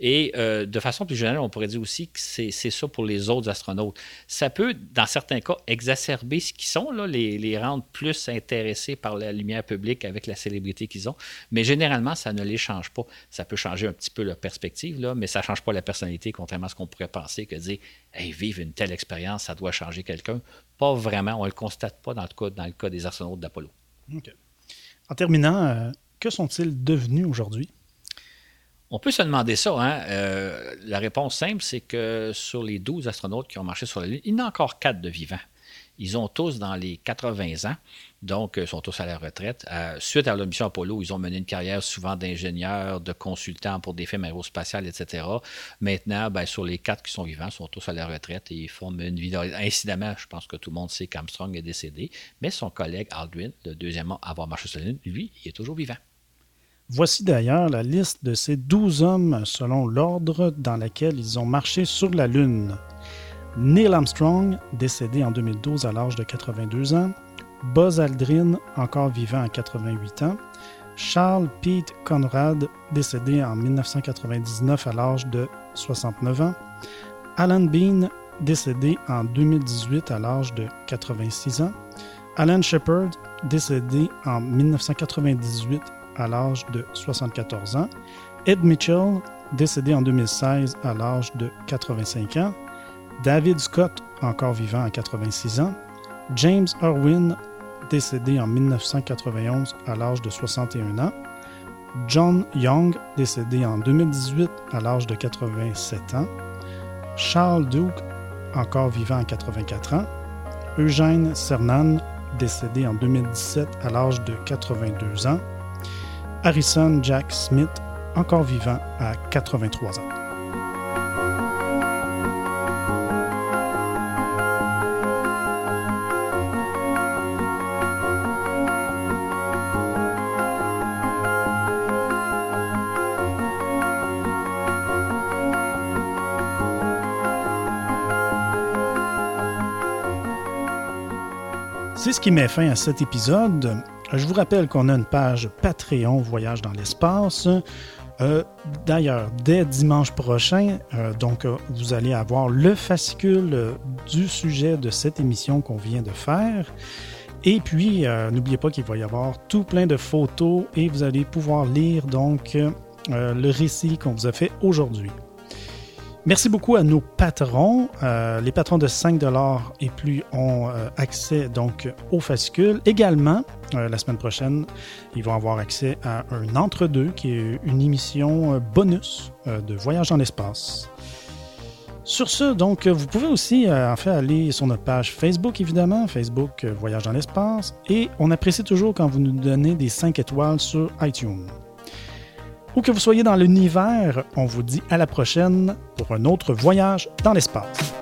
Et euh, de façon plus générale, on pourrait dire aussi que c'est ça pour les autres astronautes. Ça peut, dans certains cas, exacerber ce qu'ils sont, les, les rendre plus intéressés par la lumière publique avec la célébrité qu'ils ont. Mais généralement, ça ne les change pas. Ça peut changer un petit peu leur perspective, là, mais ça ne change pas la personnalité, contrairement à ce qu'on pourrait penser que dire hey, vivre une telle expérience, ça doit changer quelqu'un. Pas vraiment, on ne le constate pas dans le cas, dans le cas des astronautes d'Apollo. En terminant, euh, que sont-ils devenus aujourd'hui? On peut se demander ça. Hein? Euh, la réponse simple, c'est que sur les 12 astronautes qui ont marché sur la Lune, il y en a encore 4 de vivants. Ils ont tous dans les 80 ans, donc ils euh, sont tous à la retraite. Euh, suite à leur mission Apollo, ils ont mené une carrière souvent d'ingénieurs, de consultants pour des firmes aérospatiales, etc. Maintenant, ben, sur les quatre qui sont vivants, ils sont tous à la retraite et ils forment une vie. Incidemment, je pense que tout le monde sait qu'Armstrong est décédé, mais son collègue Aldrin, le deuxième à avoir marché sur la Lune, lui, il est toujours vivant. Voici d'ailleurs la liste de ces douze hommes selon l'ordre dans lequel ils ont marché sur la Lune. Neil Armstrong, décédé en 2012 à l'âge de 82 ans, Buzz Aldrin, encore vivant à 88 ans, Charles Pete Conrad, décédé en 1999 à l'âge de 69 ans, Alan Bean, décédé en 2018 à l'âge de 86 ans. Alan Shepard, décédé en 1998 à l'âge de 74 ans. Ed Mitchell, décédé en 2016 à l'âge de 85 ans. David Scott, encore vivant à 86 ans. James Irwin, décédé en 1991 à l'âge de 61 ans. John Young, décédé en 2018 à l'âge de 87 ans. Charles Duke, encore vivant à 84 ans. Eugène Cernan, décédé en 2017 à l'âge de 82 ans. Harrison Jack Smith, encore vivant à 83 ans. C'est ce qui met fin à cet épisode. Je vous rappelle qu'on a une page Patreon Voyage dans l'espace. Euh, d'ailleurs, dès dimanche prochain, euh, donc euh, vous allez avoir le fascicule du sujet de cette émission qu'on vient de faire. Et puis, n'oubliez pas qu'il va y avoir tout plein de photos et vous allez pouvoir lire donc le récit qu'on vous a fait aujourd'hui. Merci beaucoup à nos patrons. Euh, les patrons de 5 et plus ont euh, accès donc au fascicule. Également, euh, la semaine prochaine, ils vont avoir accès à un entre-deux qui est une émission bonus de voyage dans l'espace. Sur ce, donc, vous pouvez aussi en fait aller sur notre page Facebook, évidemment, Facebook Voyage dans l'espace, et on apprécie toujours quand vous nous donnez des 5 étoiles sur iTunes. Où que vous soyez dans l'univers, on vous dit à la prochaine pour un autre voyage dans l'espace.